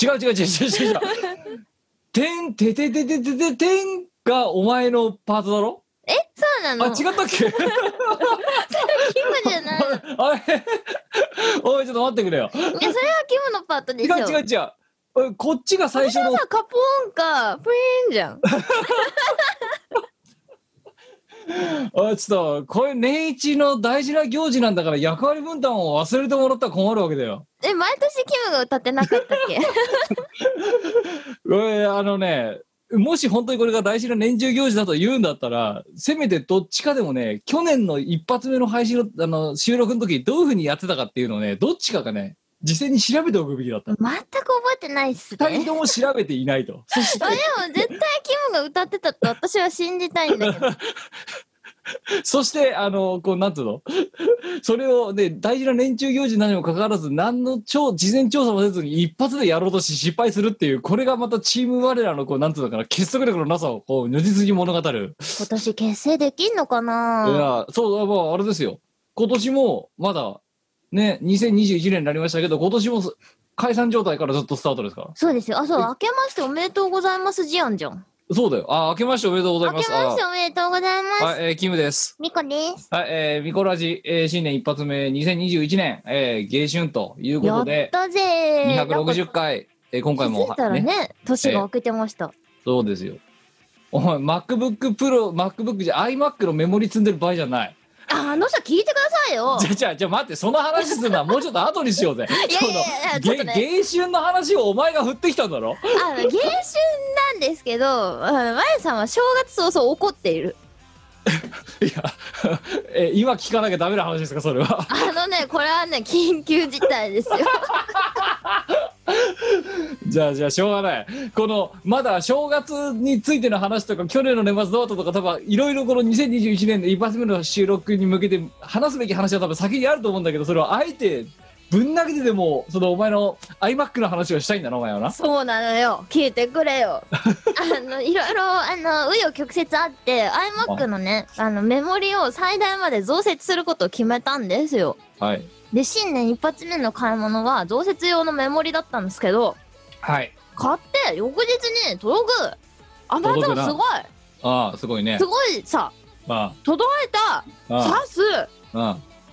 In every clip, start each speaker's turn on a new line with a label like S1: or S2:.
S1: 違う違う違う違う違う。違うてんてててててててんがお前のパートだろ？
S2: えそうなの？
S1: あ違ったっけ？
S2: キムじゃない。
S1: あれ？おいちょっと待ってくれよ。
S2: いやそれはキムのパートで
S1: 違
S2: しょ
S1: う違う違う。こっちが最初の。
S2: さカポーンかプリーンじゃん
S1: あちょっとこれ年一の大事な行事なんだから役割分担を忘れてもらったら困るわけだよ。
S2: え毎年キムが歌ってなかったっけ？
S1: えあのねもし本当にこれが大事な年中行事だと言うんだったらせめてどっちかでもね去年の一発目の配信のあの収録の時どういうふうにやってたかっていうのをねどっちかがね事前に調べておくべきだった。
S2: 全く覚えてないっすね。
S1: 二人とも調べていないと。そして。
S2: あでも絶対キムが歌ってたと私は信じたいんだけど。
S1: そしてあのこうなんつうの？それをね大事な年中行事なのにもかかわらず何の調事前調査もせずに一発でやろうとし失敗するっていうこれがまたチーム我らのこうなんつうのかな結束力のなさをこう如実に物語る。
S2: 今年結成できんのかな？い
S1: や、そう、まあ、あれですよ。今年も、まだ、ね、2021年になりましたけど、今年もす解散状態からずっとスタートですか？ら。
S2: そうですよあそう明けましておめでとうございますジアンじゃん
S1: そうだよ。あ、明けましておめでとうございます。
S2: 明けましておめでとうございます
S1: あはい、えーキムです。
S2: ミコです
S1: はい、えーミコラジ、えー新年一発目、2021年、えー、芸春というこ
S2: やっ
S1: とで、
S2: たぜー
S1: 260回、えー今回も、
S2: 気づいたらね
S1: ね、
S2: 年が明けてました、
S1: そうですよ。お前、MacBook Pro、MacBook じゃ、iMac のメモリ積んでる場合じゃない。
S2: ああの人聞いてくださいよ。
S1: じゃ、じゃ、じゃ、待って、その話するのはもうちょっと後にしようぜ。
S2: いやいやいやちょっとね。
S1: 芸春の話をお前が振ってきたんだろ？
S2: あの芸春なんですけどあのまゆさんは正月早々怒っている
S1: いや、え、今聞かなきゃダメな話ですか、それは。
S2: あのねこれはね緊急事態ですよ
S1: じゃあ、じゃあ、しょうがない。この、まだ正月についての話とか、去年の年末どうだとか、多分、いろいろこの2021年の一発目の収録に向けて話すべき話は多分先にあると思うんだけど、それをあえて、ぶん投げてでも、そのお前の iMac の話をしたいんだな、お前はな。
S2: そうなのよ。聞いてくれよ。あのいろいろあの紆余曲折あって iMac のねあ。のメモリを最大まで増設することを決めたんですよ。
S1: はい。
S2: で新年一発目の買い物は増設用のメモリだったんですけど
S1: はい。
S2: 買って翌日に届く。あまた
S1: 届くな
S2: すごい。
S1: ああ、すごいね。
S2: す。ごいさ
S1: あ
S2: 届いた。
S1: あ、
S2: 刺す。
S1: ああ。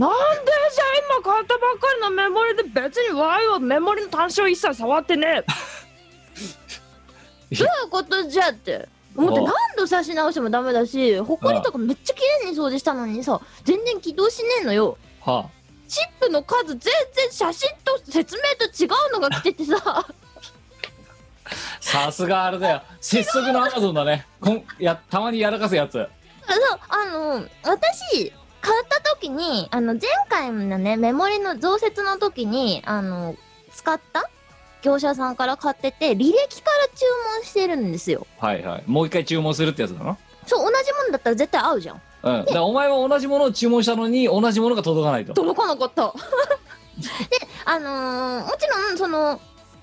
S1: なんで
S2: じゃあ今買ったばっかりのメモリで別に Y はメモリの端子を一切触ってねえ どういうことじゃって思って
S1: お
S2: 何度差し直してもダメだしほこりとかめっちゃ綺麗に掃除したのにさ全然起動しねえのよ
S1: は
S2: チップの数全然写真と説明と違うのが来ててさ
S1: あ、さすがあれだよ。拙速のアマゾンだね。こんやたまにやらかすやつ。
S2: そうあの私買った時にあの前回のねメモリの増設の時にあの使った業者さんから買ってて履歴から注文してるんですよ
S1: はいはい。もう一回注文するってやつだな。
S2: そう同じものだったら絶対合うじゃん
S1: うん。だからお前は同じものを注文したのに、同じものが届かないと。
S2: 届かなかったであのーもちろんその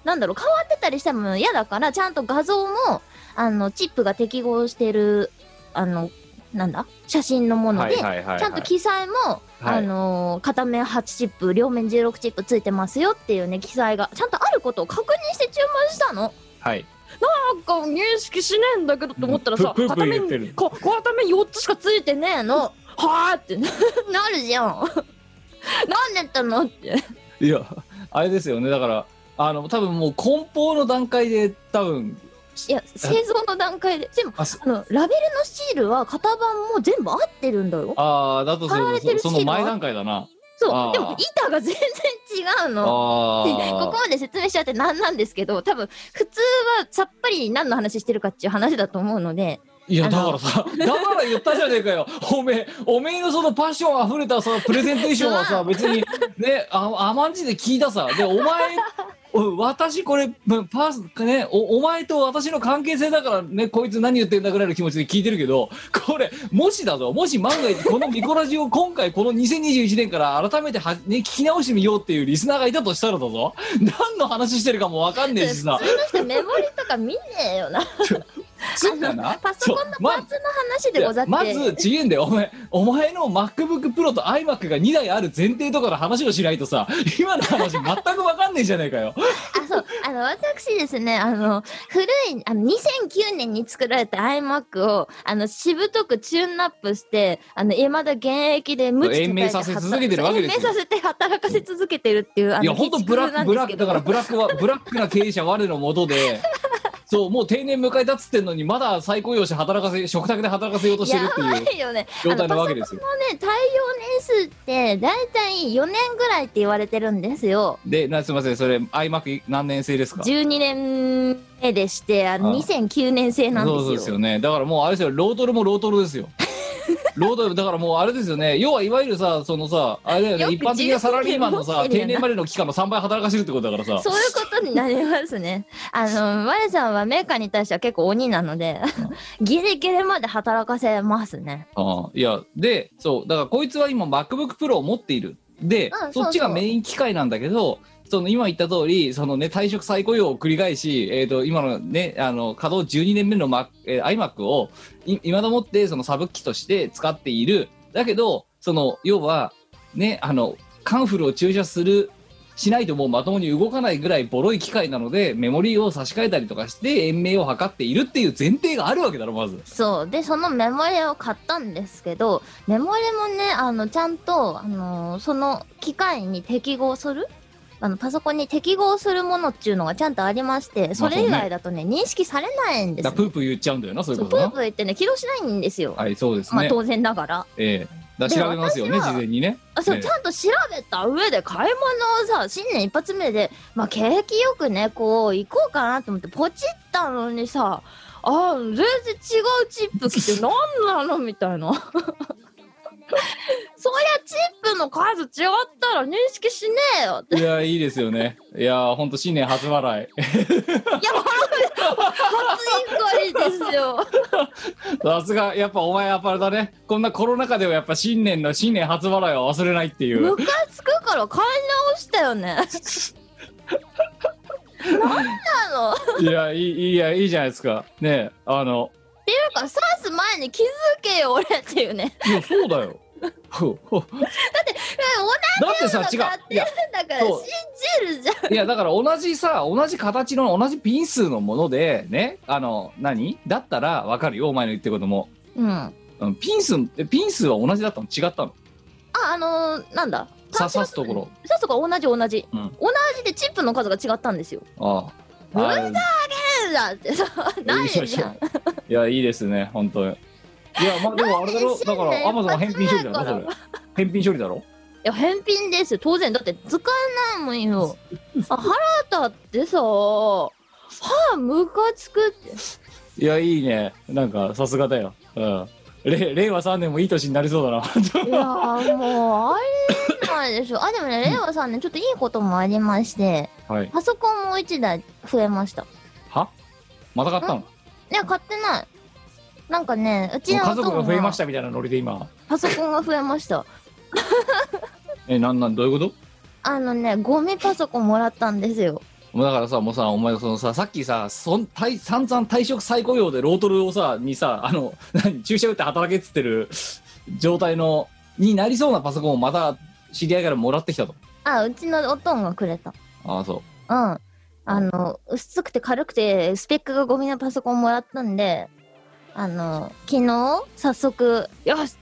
S2: なんだろう、変わってたりしても嫌だから、ちゃんと画像も、あの、チップが適合してる、あの、なんだ？写真のもので、
S1: はいはいはいはい
S2: ちゃんと記載も、
S1: はい
S2: あのー片面8チップ、両面16チップついてますよっていうね、記載が、ちゃんとあることを確認して注文したの。
S1: はい
S2: なんか認識しねえんだけどと思ったらさ、片面片面4つしかついてねえの。はあってなるじゃん。なんでやったのって。
S1: いやあれですよねだからあの多分もう梱包の段階で多分
S2: いや、製造の段階で。でも、
S1: あそ
S2: あの、ラベルのシールは型番も全部合ってるんだよ。
S1: あーだとするとそその前段階だな
S2: そう。でも、板が全然違うの。ここ
S1: あ
S2: まで説明しちゃってなんなんですけど、多分、普通はさっぱり何の話してるかっていう話だと思うので、
S1: いや
S2: あの
S1: だからさだから言ったじゃねえかよ おめえおめえのそのパッションあふれたさプレゼンテーションはさ 別にねあ甘んじで聞いたさでお前お私これまパースねおお前と私の関係性だからねこいつ何言ってんだぐらいの気持ちで聞いてるけどこれもしだぞもし万が一このミコラジを 今回この2021年から改めては、ね、聞き直してみようっていうリスナーがいたとしたらだぞ何の話してるかもわかんねえしさ
S2: 普通の人メモリとか見ねえよな。
S1: そうだな
S2: パソコンのパーツの話でござって。
S1: まずちげえんだよ。お前お前の MacBookPro と iMac が2台ある前提とかの話をしないとさ今の話全く分かんねえじゃねえかよ。
S2: あ、そう。あの、私ですね、あの、古い、あの、2009年に作られた iMac を、あの、しぶとくチューンナップして、あの、未だ現役で無知
S1: 延命させ続けてるわけですよ。
S2: 延命させて働かせ続けてるっていう、あの、
S1: いや本当ブラックブラックだから
S2: ブ
S1: ブラックはブラックな経営者我のもとでそうもう定年迎えたっつってんのにまだ再雇用して働かせ食卓で働かせようとしてるっていう
S2: いよね。
S1: 状態なわけですよ
S2: あのね、耐用年数って、だいたい4年ぐらいって言われてるんですよ。
S1: でなすみませんそれ iMac 何年生ですか
S2: ？12年目でして、あの、
S1: ああ
S2: 2009年製なんですよ。
S1: そうですよねだからもうあれですよロートルもロートルですよロートルだからもうあれですよね。要はいわゆるさそのさあれだよ
S2: よく
S1: ね一般的なサラリーマンのさ定年までの期間の3倍働かせるってことだからさ。
S2: そういうことになりますね。あの、我さんはメーカーに対しては結構鬼なので、ギリギリまで働かせますね。
S1: ああいやでそうだからこいつは今 MacBookPro を持っている。で、
S2: うんそうそう。
S1: そっちがメイン機械なんだけどその今言った通りそのね退職再雇用を繰り返し、えー、と今のねあの稼働12年目の、マえー iMac をい今だもってそのサブ機として使っているだけどその要はねあのカンフルを注射するしないともうまともに動かないぐらいボロい機械なのでメモリーを差し替えたりとかして延命を図っているっていう前提があるわけだろまず。
S2: そう。で、そのメモリを買ったんですけど、メモリもね、あの、ちゃんと、あのその機械に適合するあの、パソコンに適合するものっていうのがちゃんとありまして、それ以外だとね、認識されないんですよ。
S1: だからプープー言っちゃうんだよなそういうことな
S2: プープー言ってね、起動しないんですよ。
S1: はい、そうですね。
S2: まあ当然ながら。
S1: ええだから調べますよね、事前にね。
S2: あそう、
S1: ええ
S2: ちゃんと調べた上で買い物をさ新年一発目でまあ景気よくねこう行こうかなと思ってポチったのにさあ全然違うチップ来て何なの？みたいな そりゃチップの数違ったら認識しねえよってい
S1: いや、いいですよね。いや、ほんと新年初笑い。
S2: や初インカリですよ
S1: さすが、やっぱお前やっぱあれだね。こんなコロナ禍ではやっぱ新年の新年初笑いは忘れないっていう。
S2: ムカつくから買い直したよね 何なの？
S1: いや、いい、いいや、いいじゃないですか。ねえあの、
S2: っていうか刺す前に気づけよ俺っていうね。
S1: いや、そうだよ。ほうほうだってさ、違う。いや、
S2: だから信じるじゃん。
S1: いやだから同じさ同じ形の同じピン数のものでね。あの何？だったらわかるよお前の言ってることも。
S2: うん。
S1: ピン数えピン数は同じだったの？違ったの？
S2: あのー、なんだ？
S1: さ刺すところ。
S2: 刺すところ同じ同じ、
S1: うん。
S2: 同じでチップの数が違ったんですよ。
S1: ああ
S2: う
S1: あ
S2: ん。だってさないじゃん。
S1: いやいいですね本当に。いやまあでもあれだろ？だからアマゾンは返品処理だろそれ。返品処理だろ？
S2: いや返品ですよ。当然。だって使えないもんよ。あ腹立ってさ。はあムカつくって。
S1: いやいいね。なんかさすがだよ。うん。れ令和3年もいい年になりそうだな。
S2: いやーもうありえないでしょ。あでもね 令和さんねちょっといいこともありまして。
S1: はい。
S2: パソコンも1台増えました
S1: は？また買ったの？
S2: いや買ってない。なんかねうちの
S1: 家族が増えました
S2: た
S1: みたいなノリで今。
S2: パソコンが増えました。
S1: えなんなん？どういうこと？
S2: あのねゴミパソコンもらったんですよ。
S1: もうだからさもうさお前そのささっきさそん退散々退職再雇用でロートルをさにさあの 何注射打って働けっつってる状態のになりそうなパソコンをまた知り合いからもらってきたと。
S2: あ、うちのおとんがくれた。
S1: ああそ
S2: うん。あの、薄くて軽くて、スペックがゴミのパソコンもらったんで、あの、昨日、早速、よし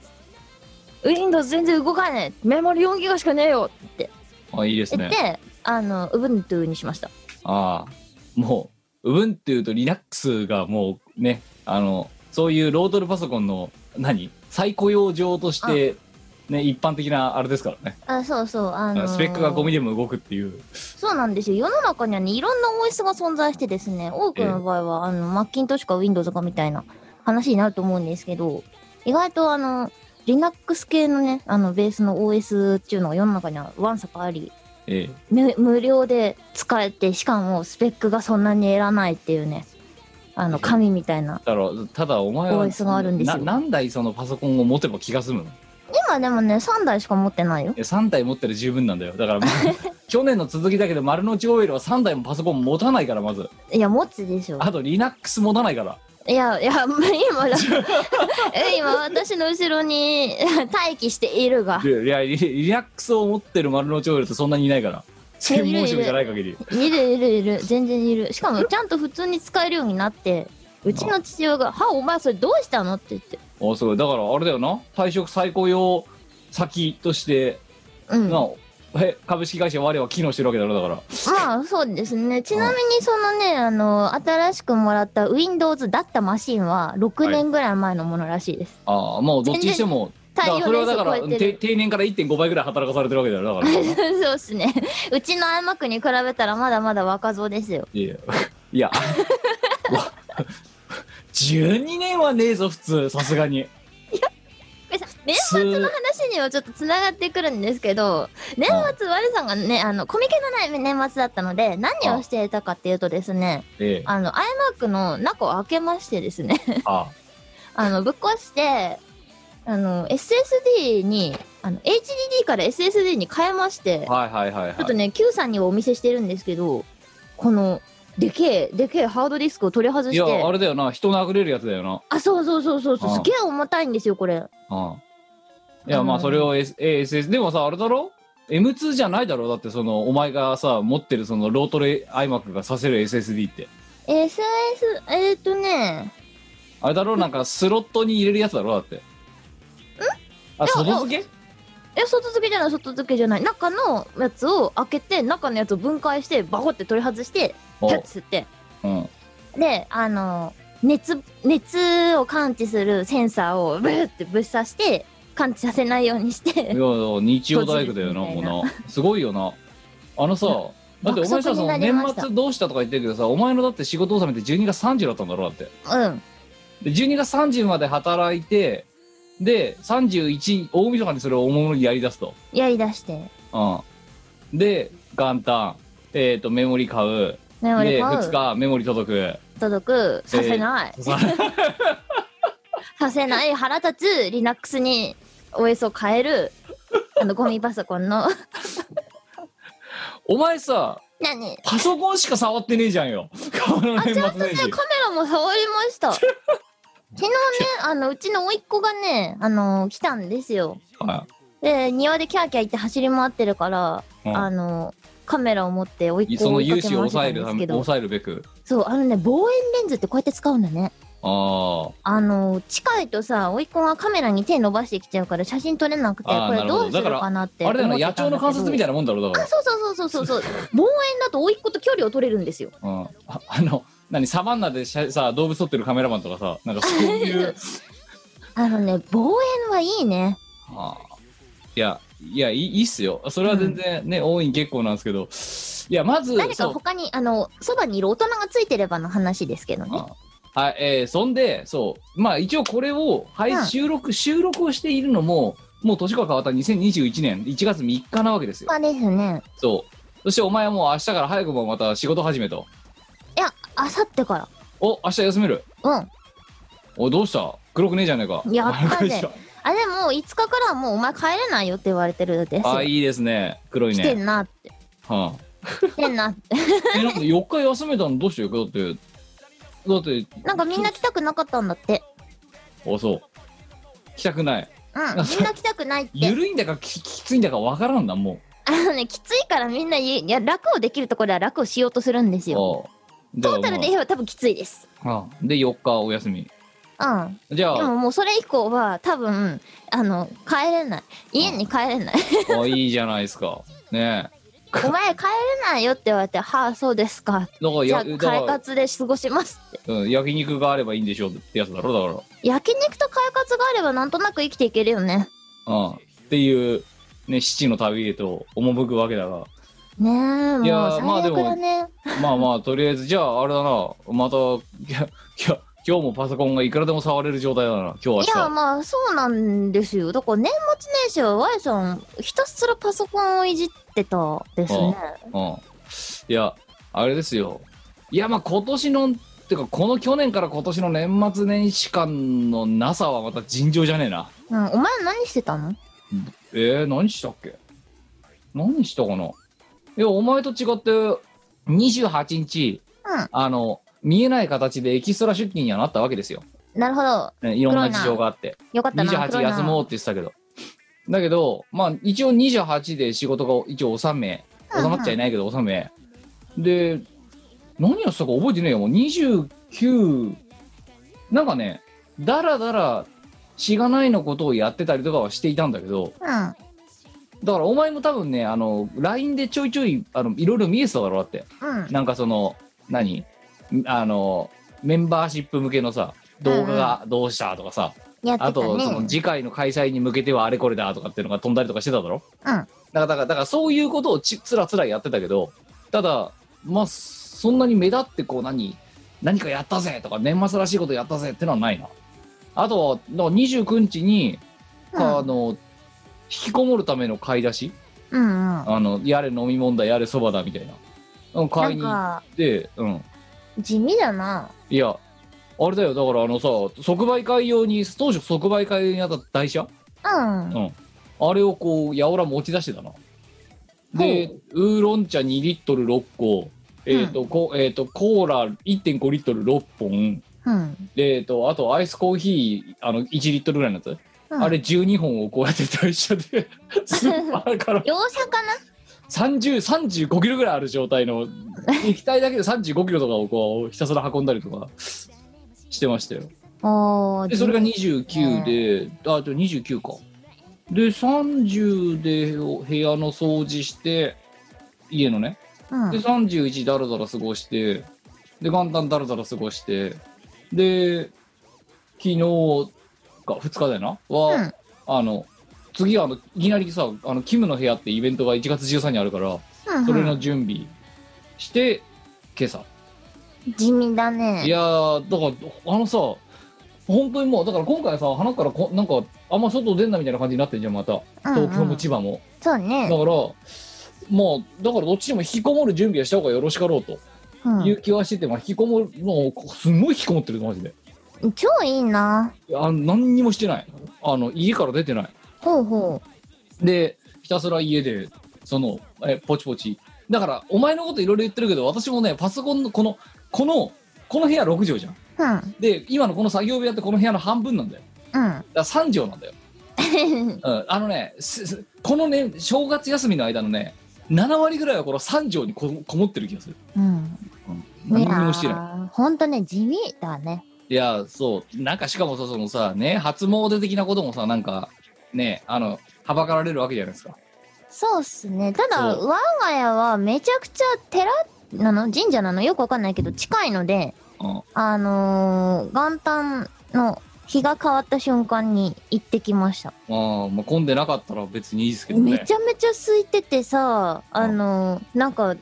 S2: Windows 全然動かねえメモリ4ギガしかねえよって
S1: うあいいですね
S2: て、あの、Ubuntu にしました。
S1: ああもう Ubuntu と Linux がもうねあのそういうロートルパソコンの何再雇用上としてね一般的なあれですからね、
S2: あ、そうそう、あのー。
S1: スペックがゴミでも動くっていう。
S2: そうなんですよ。世の中にはね、いろんな OS が存在してですね、多くの場合は、あの、マッキントッシュか Windows かみたいな話になると思うんですけど、意外とあの、Linux 系のね、あの、ベースの OS っていうのが世の中にはわんさかあり、
S1: ええ。
S2: 無無料で使えて、しかもスペックがそんなにいらないっていうね、あの、紙みたいな。
S1: だからただお前は
S2: OS があるんですよ。
S1: な何台そのパソコンを持てば気が済むの？
S2: 今でもね、3台しか持ってないよ。
S1: え3台持ってる十分なんだよ。だから、まあ 去年の続きだけど丸の内 OL は3台もパソコン持たないからまず。
S2: いや、持つでしょ。
S1: あと Linux 持たないから。
S2: いや、いや、今だ、え今私の後ろに待機しているが。
S1: いやリリラックスを持ってる丸の内 OL ってそんなにいないから。専門職じゃない限り。
S2: いるいるいる。全然いる。しかもちゃんと普通に使えるようになってうちの父親が「はお前それどうしたの?」って言って。
S1: あすごい。だからあれだよな。退職再雇用先として、
S2: うん。
S1: なえ株式会社我は機能してるわけだろだから。
S2: まあそうですね。ちなみにそのねあの新しくもらった Windows だったマシンは6年ぐらい前のものらしいです、
S1: ああもうどっちにしてもだかそれはだから
S2: 年数超えてる。
S1: て定年から1.5倍ぐらい働かされてるわけだよだから。
S2: そうっすね。うちの iMac に比べたらまだまだ若造ですよ。
S1: いや。いや。わ12年はねえぞ普通さすがに。
S2: 年末の話にはちょっとつながってくるんですけど年末我さんがねあのコミケのない年末だったので何をしていたかっていうとですね
S1: ええ。
S2: あの iMac の中を開けましてですね。
S1: あ。
S2: あのぶっ壊してあの SSD にあの HDD から SSD に変えまして、
S1: はいはいはいはい。
S2: ちょっとね Q さんにはお見せしてるんですけどこのでけえでけえハードディスクを取り外
S1: いや
S2: して
S1: あれだよな。人殴れるやつだよな。
S2: あそうそうそうそうすげえ重たいんですよこれ。
S1: うんいやまあそれを、S、SS でもさあれだろ？M2 じゃないだろ？だってそのお前がさ持ってるそのロートレ iMac がさせる SSD って。
S2: SS えー、っとね。
S1: あれだろ？なんかスロットに入れるやつだろ？だって。ん？あ外付け？
S2: え外付けじゃない外付けじゃない。中のやつを開けて中のやつを分解してバコって取り外して
S1: お。
S2: ピャッて。吸って
S1: うん。
S2: であの熱熱を感知するセンサーをブーってぶっ刺して感知させないようにし
S1: い
S2: て
S1: や日曜大工だよなもうな。すごいよな。あのさだってお前さその年末どうしたとか言ってるけどさお前のだって仕事納めって12月30だったんだろだって。
S2: うん。
S1: で12月30まで働いてで31大晦日にそれをおもむろにやりだすと。
S2: やりだして。
S1: うん。で元旦えっ、とメモリ買う
S2: メモリ
S1: で
S2: 買
S1: 2
S2: う
S1: 日メモリ届く。
S2: 届く。させない、
S1: さ
S2: させない腹立つ Linux に OS を変えるあのゴミパソコンの。
S1: お前さ
S2: 何？
S1: パソコンしか触ってねえじゃんよ。この年末年始。
S2: カメラも触りました。昨日ねあのうちの甥っ子がねあの来たんですよ。
S1: は
S2: で庭でキャーキャー言って走り回ってるから、
S1: うん。
S2: あのカメラを持って甥っ子を
S1: いその融資を抑える抑えるべく？
S2: そうあのね望遠レンズってこうやって使うんだね。
S1: あ
S2: あの近いとさ甥っ子がカメラに手伸ばしてきちゃうから写真撮れなくてこれ
S1: ど
S2: ど。うするかなって
S1: ああれだ野鳥の観察みたい
S2: な
S1: なもんだろだか
S2: あそうそうそう。そうそうそう望遠だと甥っ子と距離を取れるんですよ。
S1: ら、うん、ああの何サバンナでしゃさ動物撮ってるカメラマンとかさなんかそういう。
S2: あのね望遠はいいね。
S1: あー。いやいやいいいいっすよ。それは全然ね、大いに結構なんですけど。いやまず
S2: 誰か他にあのそばにいる大人がついてればの話ですけどね。
S1: あはい、えーそんで、そう、まあ一応これを、はい
S2: うん。
S1: 収録、収録をしているのも、もう年が変わった2021年1月3日なわけですよ。
S2: まあですね。
S1: そう。そしてお前はもう明日から早くもまた仕事始めと。
S2: いやあさってから。
S1: お、明日休める。
S2: うん。
S1: お、どうした？黒くねえじゃねえか。
S2: やったぜあでも5日からはもうお前帰れないよって言われてるですよ
S1: あ、いいですね。黒い
S2: 来て
S1: ね。
S2: んなって
S1: はあ、
S2: 変なって。
S1: えなんで4日休めたのどうしてよ？だってだって
S2: なんかみんな来たくなかったんだって。
S1: あそう来たくない
S2: うん。みんな来たくないって。
S1: 緩いんだかききついんだかわからんなも
S2: あのね、きついからみんな言ういや、楽をできるところは楽をしようとするんです
S1: う
S2: よ。
S1: ああ
S2: トータルで言えば多分きついです。
S1: ああで4日お休み
S2: うん。
S1: じゃあ
S2: でももうそれ以降は多分、あの、帰れない。家に帰れない。
S1: あいいじゃないですかね
S2: お前帰れないよって言われて、はあ、そうですか。
S1: えだから
S2: 快活で過ごしますって。
S1: うん、焼肉があればいいんでしょうってやつだろだか
S2: 焼肉と快活があればなんとなく生きていけるよね。
S1: らうんっていうね七の旅へと赴くわけだが
S2: ねえ、もう
S1: いやーまあ
S2: 最悪だね。
S1: まあまあとりあえずじゃああれだなまたいやいや今日もパソコンがいくらでも触れる状態だな。今日明日
S2: いや、まあ、そうなんですよ。だから年末年始は Y さん、ひたすらパソコンをいじってたですね。
S1: うん。いやあれですよ。いやまあ今年のってかこの去年から今年の年末年始間のなさはまた尋常じゃねえな。
S2: うん、お前何してたの？
S1: えー、何したっけ？何したかな？いやお前と違って28日
S2: うん。
S1: あの見えない形でエキストラ出勤にはなったわけですよ、
S2: なるほど。
S1: ねいろんな事情があって。
S2: よかったな。
S1: 28
S2: 黒いな
S1: 休もうって言ってたけど。だけどまあ一応28で仕事が一応収め収まっちゃいないけど収め。で何やってたか覚えてねえよ。もう29なんかねだらだらしがないのことをやってたりとかはしていたんだけど。
S2: うん。
S1: だからお前も多分ねあの LINE でちょいちょいあのいろいろ見えてただろだって。
S2: うん。
S1: なんかその何？あのメンバーシップ向けのさ動画がどうしたとかさ、
S2: やってた
S1: あとその
S2: ね。
S1: 次回の開催に向けてはあれこれだとかっていうのが飛んだりとかしてただろ？
S2: うん。
S1: だからだからだからそういうことをちつらつらやってたけどただまあそんなに目立ってこう何何かやったぜとか年末らしいことやったぜってのはないな。あとはだから29日に、あの引きこもるための買い出し？
S2: うんうん。
S1: あのやれ飲み物だやれそばだみたいな。うん買いに行ってうん
S2: 地味だな。
S1: いやあれだよ。だからあのさ即売会用に当初即売会にあった台車？
S2: うん。
S1: うん。あれをこうやおら持ち出してたなでウーロン茶2リットル6個。えっ、と、こえー、とコーラ1.5リットル6本。
S2: うん。
S1: でえっ、とあとアイスコーヒーあの1リットルぐらいのやつ、
S2: うん。
S1: あれ12本をこうやって台車で スーパーから
S2: 業者かな
S1: ？30 35キロぐらいある状態の 液体だけで35キロとかをこうひたすら運んだりとかしてましたよ。でそれが
S2: 地味
S1: 29で、あと29か。で30で部屋の掃除して家のね。
S2: うん。
S1: で31だらだら過ごしてで元旦だらだら過ごしてで昨日か2日だよな？は、
S2: うん。
S1: あの次はあのいきなりさあのキムの部屋ってイベントが1月13にあるから
S2: うんうん。
S1: それの準備して今朝
S2: 地味だね。
S1: いやーだからあのさ本当にもうだから今回さ花からこなんかあんま外出んなみたいな感じになってんじゃんまた。東京も千葉も、だ
S2: そうね。
S1: からまあだからどっちにも引きこもる準備はした方がよろしかろうと。
S2: うん。
S1: いう気はしてて、まあ引きこもるのすんごい引きこもってるマジで
S2: 超いいな。
S1: いや何にもしてない。あの家から出てない。
S2: ほうほ
S1: でひたすら家でそのえポチポチだからお前のこといろいろ言ってるけど私もねパソコンのこのこのこの部屋6畳じゃん
S2: う。うん。
S1: で今のこの作業部屋ってこの部屋の半分なんだよ
S2: うん。
S1: だから3畳なんだよ、うん、あのねこのね正月休みの間のね7割ぐらいはこの3畳にここもってる気がする、
S2: うん。
S1: うん、何にもしてない
S2: い。ほんとね、地味だね。
S1: いやそうなんかしかもさそのさね初詣的なこともさなんかねあのはばかられるわけじゃないですか
S2: そうっすね。ただ、我が家はめちゃくちゃ寺なの？神社なの？よくわかんないけど、近いので、
S1: うん
S2: あのー元旦の日が変わった瞬間に行ってきました。
S1: あーまあ混んでなかったら別にいいですけどね
S2: めちゃめちゃ空いててさ、あのーなんか、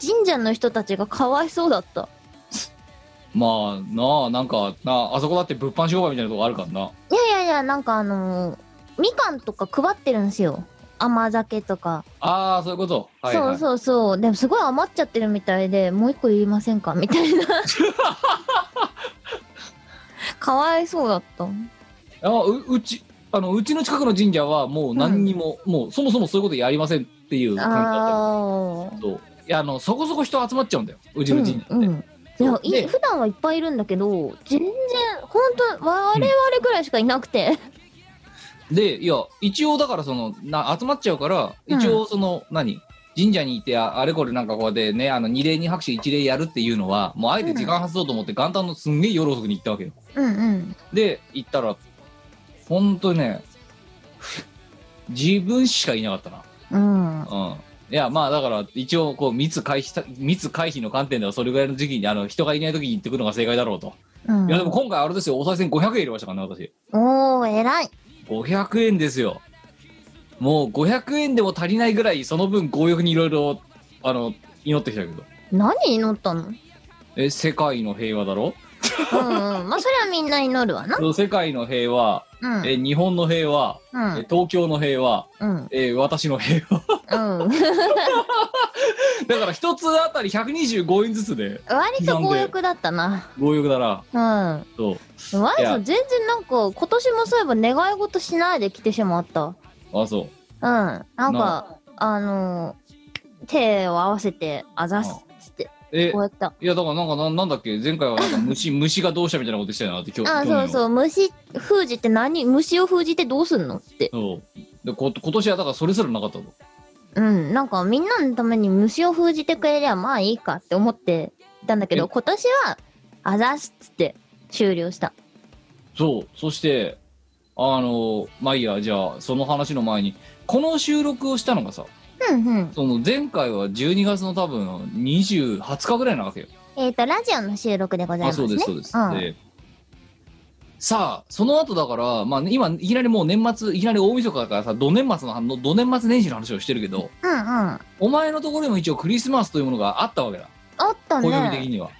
S2: 神社の人たちがかわいそうだった。
S1: まあなあなんかなあそこだって物販商売みたいなとこあるからない
S2: やいやいや、なんかあのーみかんとか配ってるんですよ。甘酒とか。
S1: ああそういうこと。はいはい。
S2: そうそうそう。でもすごい余っちゃってるみたいで、もう一個いりませんか？みたいな。かわいそうだった。
S1: あううちあのうちの近くの神社はもう何にも、もうそもそもそういうことやりませんっていう感じだった
S2: あ
S1: そう。やあのそこそこ人集まっちゃうんだようちの神社って、
S2: うんうん。いやい
S1: で
S2: 普段はいっぱいいるんだけど全然本当我々ぐらいしかいなくて、
S1: でいや一応だからそのな集まっちゃうから
S2: うん。
S1: 一応その、何？神社にいてああれこれなんかこうやってねあの二礼二拍手一礼やるっていうのはもうあえて時間外そうと思って元旦のすんげえ夜遅くに行ったわけよ。
S2: うん、うん。
S1: で行ったらほんとね自分しかいなかったな。
S2: うん。
S1: うん。いやまあだから一応こう密回避さ密回避の観点ではそれぐらいの時期にあの人がいない時に行ってくるのが正解だろうと、
S2: うん。
S1: いやでも今回あれですよ。お賽銭500円入れましたからね私。
S2: おー偉い
S1: 500円ですよ。もう500円でも足りないぐらいその分強欲にいろいろあの祈ってきたけど。
S2: 何祈ったの？
S1: え世界の平和だろ？
S2: うんうん。まあそれはみんな祈るわな。
S1: 世界の平和、
S2: うん。
S1: え日本の平和、
S2: うん。
S1: え東京の平和、
S2: うん。
S1: え私の平和。
S2: うん。
S1: だから一つあたり125円ずつで。
S2: 割と強欲だったな。
S1: 強欲だな。
S2: うん。
S1: そう。
S2: ワイさん全然なんか今年もそういえば願い事しないで来てしまった。
S1: あそう。
S2: うん。なんかあ。のー手を合わせてあざす
S1: え
S2: こうやった。
S1: いやだからなんかななんだっけ？前回はなんか虫 虫がどうしたみたいなことしたよなって今日
S2: あそうそう。う虫封じって何？虫を封じてどうすんの？って。
S1: そう。でこ今年はだからそれすらなかったと
S2: うん。なんかみんなのために虫を封じてくれりゃまあいいかって思ってたんだけど
S1: え？
S2: 今年はあざすっつって終了した。
S1: そう。そしてあのまあいいやじゃあその話の前にこの収録をしたのがさ
S2: うんうん。
S1: その前回は12月の多分20 20日ぐらいなわけよ。
S2: えっ、とラジオの収録でござい
S1: あ
S2: ますね。
S1: そうですそうです、
S2: うん。
S1: でさあその後だからまあ今いきなりもう年末いきなり大晦日だからさど年末の話ど年末年始の話をしてるけど
S2: うんうん。あ
S1: お前のところにも一応クリスマスというものがあったわけだ。
S2: った
S1: 暦的
S2: ね
S1: には。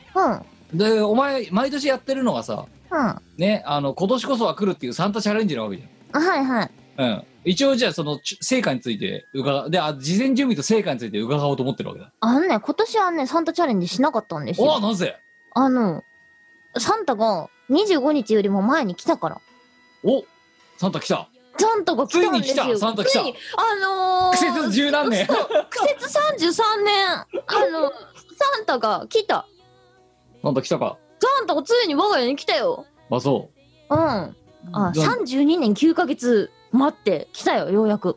S2: うん。
S1: でお前毎年やってるのがさ
S2: うん。
S1: ねあの今年こそは来るっていうサンタチャレンジなわけじ
S2: はいはい。
S1: ゃんうん。一応じゃあそのち成果について伺う。であ事前準備と成果について伺おうと思ってるわけだ。
S2: あのね今年はねサンタチャレンジしなかったんですよ。
S1: おなぜ？
S2: あのサンタが25日よりも前に来たから。
S1: おサンタ来た。
S2: サンタが来たんですよ。
S1: ついに来たサンタ来た。
S2: ついにあのー、
S1: 苦節十何年。
S2: 苦節33年。あのサンタが来た。
S1: サンタ来たか。
S2: サンタがついに我が家に来たよ。
S1: あそ
S2: う。ん。あ
S1: うだ
S2: 32年9ヶ月待って来たよようやく。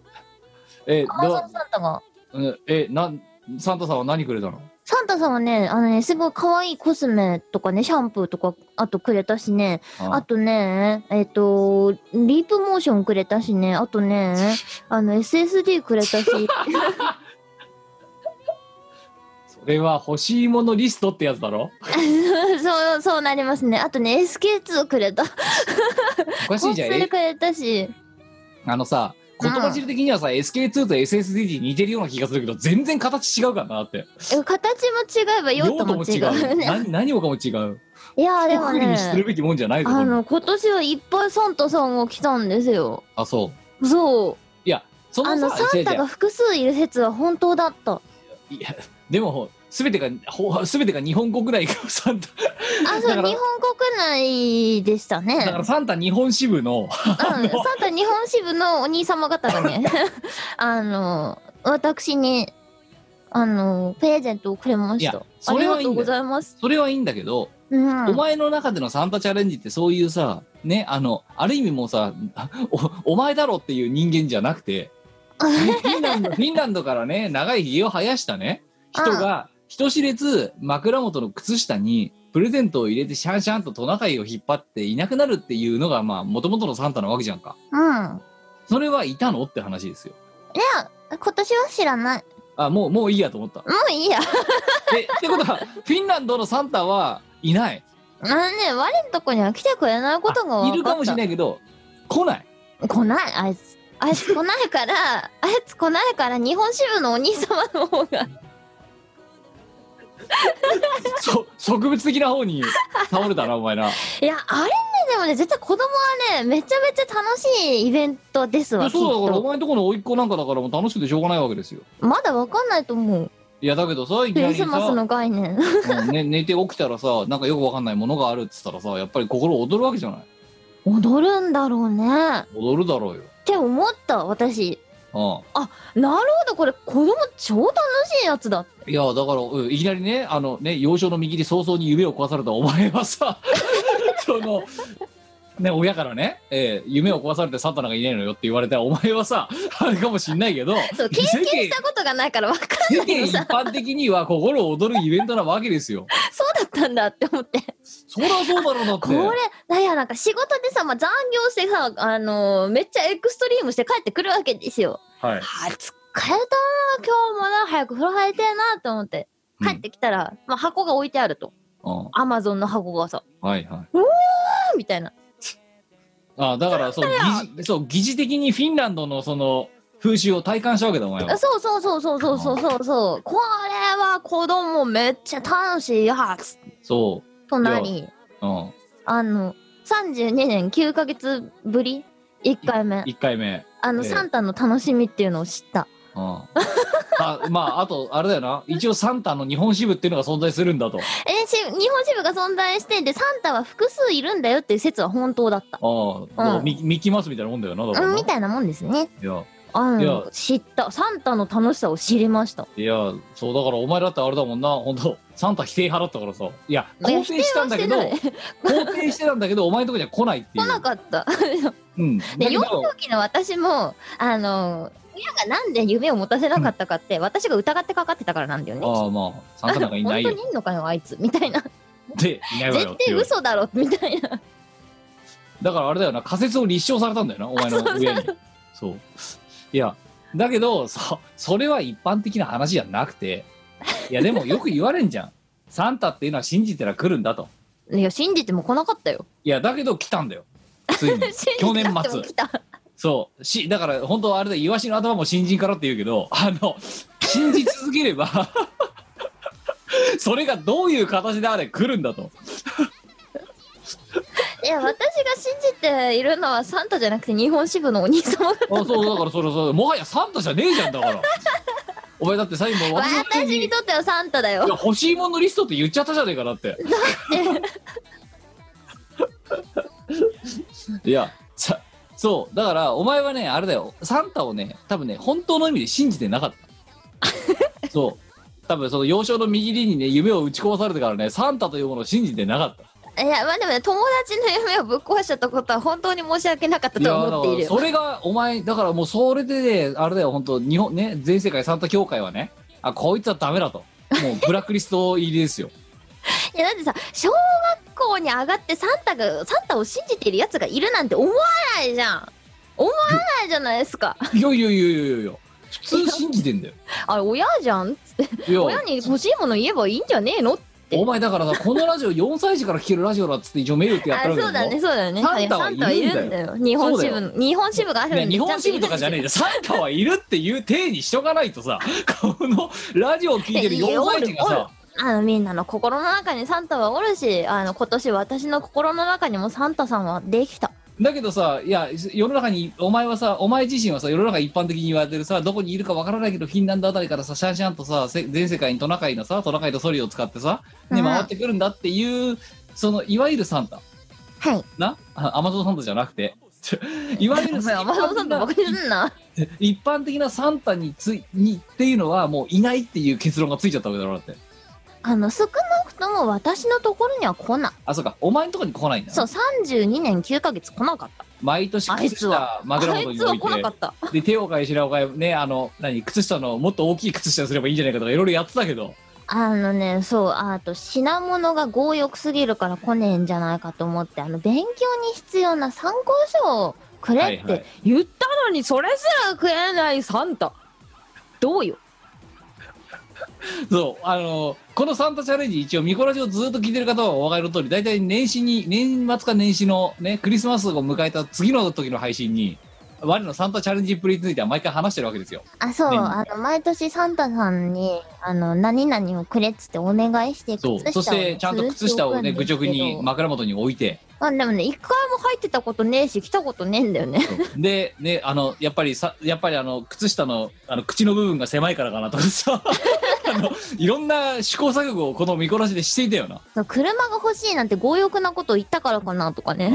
S1: え
S2: サンタが。
S1: うんえなサンタさんは何くれたの？
S2: サンタさんはねあのねすごい可愛いコスメとかねシャンプーとかあとくれたしね。あとね、えっ、と、リープモーションくれたしね、あとね、あの、SSD くれたし、
S1: それは欲しいものリストってやつだろ？
S2: そう、そうなりますね。あとね、SK2 くれた。
S1: おかしいじゃん。え？
S2: コンセルくれたし、
S1: あのさ言葉尻的にはさ、SK2 と SSD に似てるような気がするけど全然形違うからなだって
S2: え形も違えば用途も違う。ね
S1: 何何もかも違う
S2: いや、でも
S1: 特にする
S2: ね、
S1: べきもんじゃないぞ
S2: あの、今年はいっぱいサンタさんが来たんですよ。
S1: あそう
S2: そう。
S1: いやその
S2: あの、
S1: さ
S2: サンタが複数いる説は本当だった。
S1: いやでも全てがほ全てが日本国内がサンタ
S2: あ、そう、日本国内でしたね。
S1: だからサンタ日本支部の
S2: うん、サンタ日本支部のお兄様方がね、あの、私に、あの、プレゼントをくれました。
S1: そ
S2: ありがとうご
S1: れはいいんだよ
S2: ざいます。
S1: それはいいんだけど、
S2: うん。
S1: お前の中でのサンタチャレンジってそういうさねあのある意味もうさおお前だろっていう人間じゃなくて フィンランドフィンランドからね長いひげを生やしたね人が人知れず枕元の靴下にプレゼントを入れてシャンシャンとトナカイを引っ張っていなくなるっていうのがまあもともとのサンタなわけじゃんか
S2: うん。
S1: それはいたのって話ですよ
S2: いや、今年は知らない。
S1: あもうもういいやと思った
S2: もういいや。
S1: えってことはフィンランドのサンタはいない？
S2: あのね、我のとこには来てくれないことが分かった。
S1: いるかもしれないけど来ない
S2: 来ない、あいつ。あいつ来ないから、あいつ来ないから、日本支部のお兄様の方が。
S1: そ 植物的な方に倒れたなお前ない
S2: や、あれね、でもね、絶対子供はね、めちゃめちゃ楽しいイベントですわ。
S1: そうだからお前んとこの甥っ子なんかだからもう楽しくてしょうがないわけですよ
S2: まだわかんないと思う。
S1: いやだけどさいき
S2: ク
S1: なりさ
S2: リスマスの概念。
S1: ね、寝て起きたらさなんかよくわかんないものがあるっつったらさやっぱり心躍るわけじゃない
S2: 踊るんだろうね。っ
S1: 踊るだろうよ
S2: て思った、私。
S1: うん。
S2: なるほど。これ子供超楽しいやつだ。
S1: いやだから、うんいきなりねあのね幼少の右に早々に夢を壊されたお前はさ そのね親からね、えー夢を壊されてサンタなんかいないのよって言われたらお前はさあれかもしんないけど
S2: そう経験したことがないから分かんないのさ
S1: 般的には心を躍るイベントなわけですよ。
S2: そうだったんだって思って。
S1: そりゃそうだろうだって。
S2: これだいやなんか仕事でさ、まあ、残業してさあのーめっちゃエクストリームして帰ってくるわけですよ。
S1: はい。
S2: あ疲れたな今日もな早く風呂入りたいなと思って。帰ってきたら、まあ、箱が置いてあると。
S1: うん。
S2: アマゾンの箱がさ。
S1: はいはい。
S2: 「あーみたいな
S1: あだからそう疑似そう疑似的にフィンランドのその風習を体感したわけだお前は。
S2: そうそうそうそうそうそうそうそうこれは子供めっちゃ楽しいやつ
S1: そ
S2: となり
S1: う。うん。
S2: あの32年9ヶ月ぶり？1回目
S1: 一回目。
S2: あの、
S1: ええ
S2: サンタの楽しみっていうのを知った
S1: うん。あまああとあれだよな。一応サンタの日本支部っていうのが存在するんだと。あ
S2: えし日本支部が存在してでサンタは複数いるんだよっていう説は本当だった、
S1: あ、だからミミッキーマウスみたいなもんだよなだから
S2: うん、
S1: な。
S2: みたいなもんですね。
S1: いや。
S2: あ
S1: いや。
S2: の知った。サンタの楽しさを知りました。
S1: いやそうだからお前だってあれだもんな。本当サンタ否定派だったからさ。いや肯定したんだけど肯定してたんだけどお前のとこには来ないっていう。
S2: 来なかった。
S1: うん。だ
S2: で幼少期の私もあの親がなんで夢を持たせなかったかって、私が疑ってかかってたからなんだよね。
S1: ああまあサンタなんかいないよ。
S2: 本当にいんのかよあいつみたいな。
S1: でいないわよ
S2: 絶
S1: っていう。
S2: 対嘘だろみたいな。
S1: だからあれだよな仮説を立証されたんだよなお前の 親に。そう。いやだけどそそれは一般的な話じゃなくていやでもよく言われんじゃん。サンタっていうのは信じてら来るんだと。
S2: いや信じても来なかったよ。
S1: いやだけど来たんだよ。ついに。
S2: 信じ
S1: 去年
S2: なくても
S1: 末。
S2: 来た
S1: そう。しだから本当あれだイワシの頭も新人からって言うけどあの信じ続ければそれがどういう形であれ来るんだと。
S2: いや私が信じているのはサンタじゃなくて日本支部のお兄様だ
S1: あそうだからそれそれもはやサンタじゃねえじゃんだから。お前だって最後私の
S2: 私にとってはサンタだよ。
S1: いや欲しいものリストって言っちゃったじゃねえかだって。いやさそう。だからお前はねあれだよ。サンタをね多分ね本当の意味で信じてなかった。そう。多分その幼少の右利にね夢を打ち込まされてからねサンタというものを信じてなかった。
S2: いやまあでもね友達の夢をぶっ壊しちゃったことは本当に申し訳なかったと
S1: だ
S2: 思っているよ。
S1: それがお前だからもうそれでねあれだよ本当日本ね全世界サンタ協会はねあこいつはダメだと。もうブラックリスト入りですよ。
S2: いやだってさ小学校に上がってサンタがサンタを信じているやつがいるなんて思わないじゃん。思わないじゃないですか。
S1: いやいやいやいやいや普通信じてんだよ。
S2: あれ親じゃん？っつって。親に欲しいもの言えばいいんじゃねえの？
S1: お前だからさこのラジオ4歳児から聞けるラジオだっつって一応メールってやっ
S2: あ
S1: てるわけ
S2: そうだねそうだね。
S1: サンタはいるんだよ。
S2: いやサンタはいるんだよ。日本支部の日本支部があるんで
S1: ね、日本支部とかじゃねえじゃんサンタはいるっていう体にしとかないとさこのラジオを聞いてる4歳児がさ
S2: あのみんなの心の中にサンタはおるしあの今年私の心の中にもサンタさんはできた。
S1: だけどさいや世の中にお前はさお前自身はさ世の中一般的に言われてるさどこにいるかわからないけどフィンランドあたりからさシャンシャンとさせ全世界にトナカイのさトナカイとソリを使ってさ、ね、
S2: うん。
S1: 回ってくるんだっていうそのいわゆるサンタ。
S2: はい。
S1: な？あ アマゾンサンタじゃなくて。いわゆる
S2: お前甘さんとバカにすんな。
S1: 一般的なサンタについにっていうのはもういないっていう結論がついちゃったわけだろだって
S2: あの少なくとも私のところには来な。い
S1: あそうか。お前のとこに来ないんだな
S2: そう32年9ヶ月来なかった。
S1: 毎年
S2: あい
S1: 靴下
S2: つは
S1: 枕
S2: あいつは
S1: 元に置い
S2: 来なかった。
S1: てで手を変え品を変えねあの何靴下のもっと大きい靴下にすればいいんじゃないかとかいろいろやってたけど。
S2: あのねそうあと品物が強欲すぎるから来ねえんじゃないかと思ってあの勉強に必要な参考書をくれっ
S1: はいはい。
S2: て言ったのにそれすらくれないサンタ。どうよ？
S1: そうあのこのサンタチャレンジ一応ミコラジをずっと聞いてる方はお分かりの通り大体年始に年末か年始のねクリスマスを迎えた次の時の配信に我のサンタチャレンジっぷりについては毎回話してるわけですよ。
S2: あそう、
S1: ね
S2: あの毎年サンタさんにあの何々をくれっつってお願いして
S1: そうそしてちゃんと靴下をね愚直に枕元に置いて
S2: あでもね一回も入ってたことねえし来たことねえんだよね。
S1: でねあのやっぱりさやっぱりあの靴下のあの口の部分が狭いからかなとかさ。あのいろんな試行錯誤をこの見こなしでしていたよな。
S2: そう車が欲しいなんて強欲なこと言ったからかなとかね。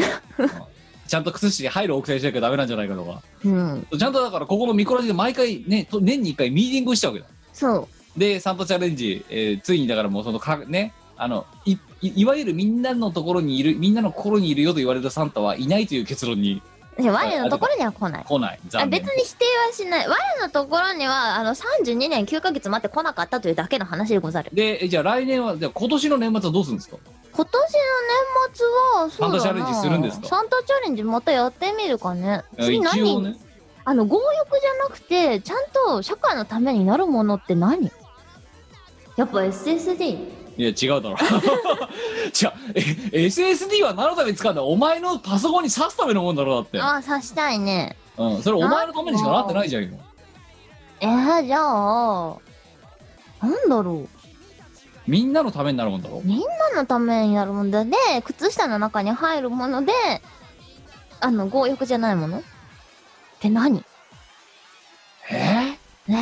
S1: ちゃんと靴下に入る大きさにしなきゃダメなんじゃないかとか。
S2: うん。
S1: ちゃんとだからここのミコラジで毎回ねと年に1回ミーティングをしたわけだ。
S2: そう。
S1: でサンタチャレンジ、えーついにだからもうそのかねあのいいいわゆるみんなのところにいるみんなの心にいるよと言われるサンタはいないという結論に
S2: で我のところには来ない。
S1: 来ない
S2: あ別に否定はしない。我のところには、あの、32年9ヶ月待って来なかったというだけの話でござる。
S1: でえじゃあ来年はじゃあ今年の年末はどうするんですか？
S2: 今年の年末は、そうだな
S1: サンタチャレンジするんですか？
S2: サンタチャレンジまたやってみるかね。次
S1: 一
S2: 何、
S1: 応ね
S2: あの、強欲じゃなくて、ちゃんと社会のためになるものって何？やっぱ SSD?
S1: いや違うだろ。違う。え SSD は何のために使うんだ？お前のパソコンに挿すためのもんだろだって。
S2: ああ、刺したいね。
S1: うん。それお前のためにしかなってないじゃん今。
S2: えー、じゃあ、なんだろう？
S1: みんなのためになるもんだろ？
S2: みんなのためになるもので、靴下の中に入るもので、あの、強欲じゃないもの？って何？
S1: え
S2: え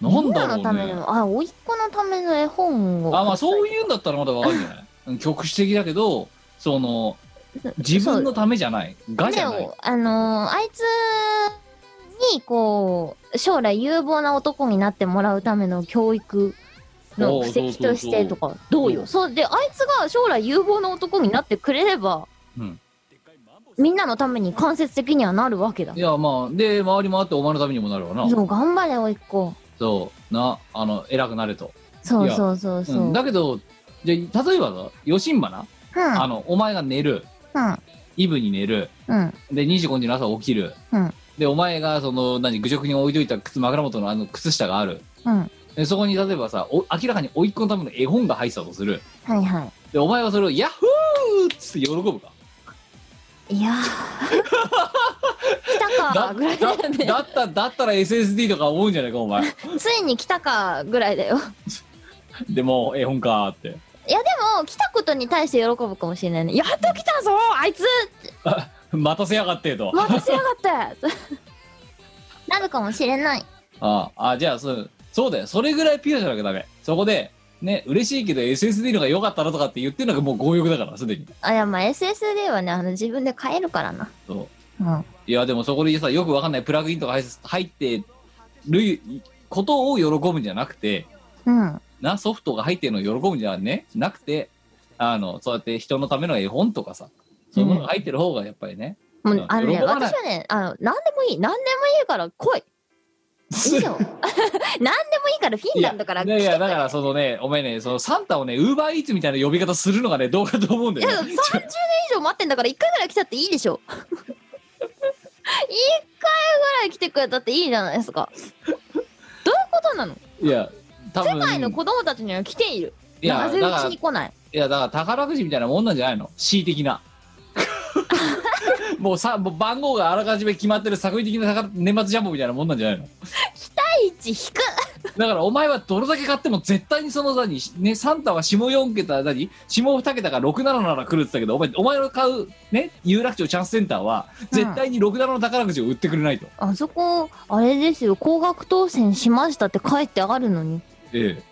S1: なんだろ
S2: みんなのた
S1: うね
S2: めの、あ、おいっ子のための絵本を。
S1: あまあそういうんだったらまだわかるんじゃないうん局地的だけどその自分のためじゃないがじゃない
S2: あのーあいつに、こう、将来有望な男になってもらうための教育の布石としてとか、どうよ？そう、で、あいつが将来有望な男になってくれれば、
S1: うん
S2: みんなのために間接的にはなるわけだ
S1: い。やまあで周りもあってお前のためにもなるわな
S2: そう、頑張れ、おいっ子。
S1: そうなあの偉くなれと、いうや
S2: そそうそうそう。
S1: うん。だけどじゃあ例えばだよしんばな、
S2: うん、
S1: あのお前が寝る。
S2: うん、
S1: イブに寝る。
S2: うん、
S1: で25日の朝起きる、
S2: うん。
S1: でお前がその何愚直に置いといた靴枕元のあの靴下がある。
S2: うん。
S1: でそこに例えばさお明らかに甥っ子のための絵本が入ってたとする。
S2: はいは
S1: でお前はそれを「ヤッフー!」っつって喜ぶか
S2: い。いやー。来たかぐらいだよね。
S1: だっただったら SSD とか思うんじゃないかお前
S2: ついに来たかぐらいだよ。
S1: でも絵本かーって
S2: いやでも来たことに対して喜ぶかもしれないね。やっと来たぞあいつ
S1: 待たせやがってと
S2: 待たせやがって なるかもしれない。
S1: ああじゃあそうそうだよそれぐらいピュアじゃなきゃダメそこでね嬉しいけど SSD のが良かったなとかって言ってるのがもう強欲だからすでに
S2: あ、いやまあ SSD はね、あの自分で買えるからな。
S1: そう
S2: うん。
S1: いやでもそこでさよくわかんないプラグインとか入入ってることを喜ぶんじゃなくて
S2: うん。
S1: なソフトが入ってるのを喜ぶんじゃねなくてあのそうやって人のための絵本とかさそういうものが入ってる方がやっぱりね、
S2: も
S1: うん
S2: うあのね、私はね、あの、なんでもいい。なんでもいいから来い。いいよ。なんでもいいからフィンランドから来て
S1: いやいやだからそのねお前ねそのサンタをねウーバーイーツみたいな呼び方するのがねどうかと思うんだ
S2: いや、
S1: よ、
S2: 30
S1: ね
S2: 年、以上待ってんだから1回ぐらい来たっていいでしょ。1回ぐらい来てくれたっていいじゃないですか。どういうことなの？
S1: いや多分
S2: 世界の子供たちには来ている。
S1: いや
S2: なぜうちに来ない？
S1: いやだから宝くじみたいなもんなんじゃないの？恣意的なもうさもう番号があらかじめ決まってる作為的な宝年末ジャンボみたいなもんなんじゃないの？
S2: 第一引く。
S1: だからお前はどれだけ買っても絶対にその何ねサンタは下4桁何下2桁が677来るって言ったけどお前お前の買うね有楽町チャンスセンターは絶対に67の宝くじを売ってくれないと、
S2: あそこ、あれですよ、高額当選しましたって書いてあるのに。
S1: え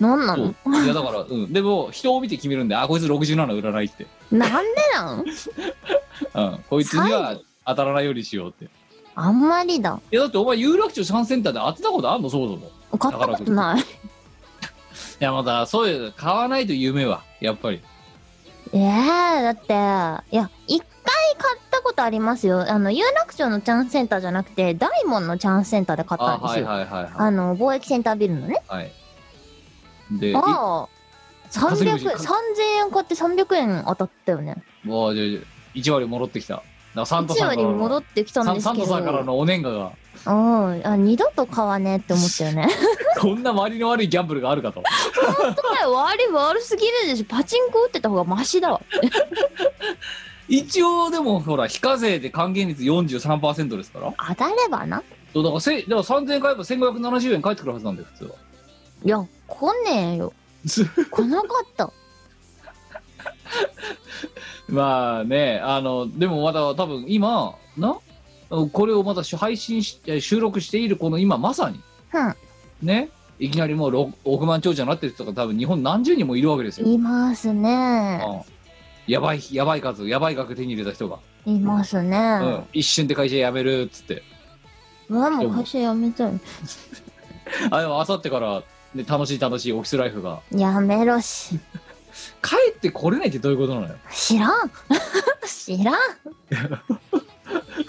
S2: なんなの？
S1: う。いやだからうん。でも人を見て決めるんであこいつ67売らないって。
S2: なんでなん？
S1: うん。こいつには当たらないようにしようって。い
S2: あんまりだ。
S1: やだってお前有楽町チャンスセンターで当てたことあんの？そもそも。
S2: 買ったことない。
S1: いやまだそういう買わないと夢はやっぱり。
S2: ええだって、いや、一回買ったことありますよ。あの、有楽町のチャンスセンターじゃなくて、大門のチャンスセンターで買ったんですよ。
S1: はいはいはい。
S2: あの、貿易センタービルのね。
S1: はいでい
S2: ああ、300
S1: 稼ぎ口
S2: 円、3000円買って300円当たったよね。
S1: もうじゃあ1割戻ってきただサンタ
S2: 1割
S1: さんからの
S2: 戻ってきたんですけど。
S1: サンタさんからのお年賀が
S2: うん、あ、二度と買わねえって思ったよね。
S1: こんな割の悪いギャンブルがあるかと
S2: 悪い悪すぎるでしょ。パチンコ打ってた方がマシだわ。
S1: 一応でもほら非課税で還元率43%ですから
S2: 当たればな。
S1: そうだからせだから3000円買えば1570円返ってくるはずなんだよ普通はい
S2: や、来ねえよ。来なかった。
S1: まあねあのでもまだ多分今な？これをまだ配信し収録しているこの今まさに
S2: うん。
S1: ね？いきなりもう6億万長者になってる人が多分日本何十人もいるわけですよ、
S2: いますね。
S1: うんやばいやばい数やばい額手に入れた人が、
S2: いますね。
S1: うん、一瞬で会社辞めるっつって
S2: うわ、もう会社辞めたい。
S1: あでもあさってから、ね、楽しい楽しいオフィスライフが
S2: やめろし。
S1: 帰ってこれないってどういうことなのよ？
S2: 知らん 知らん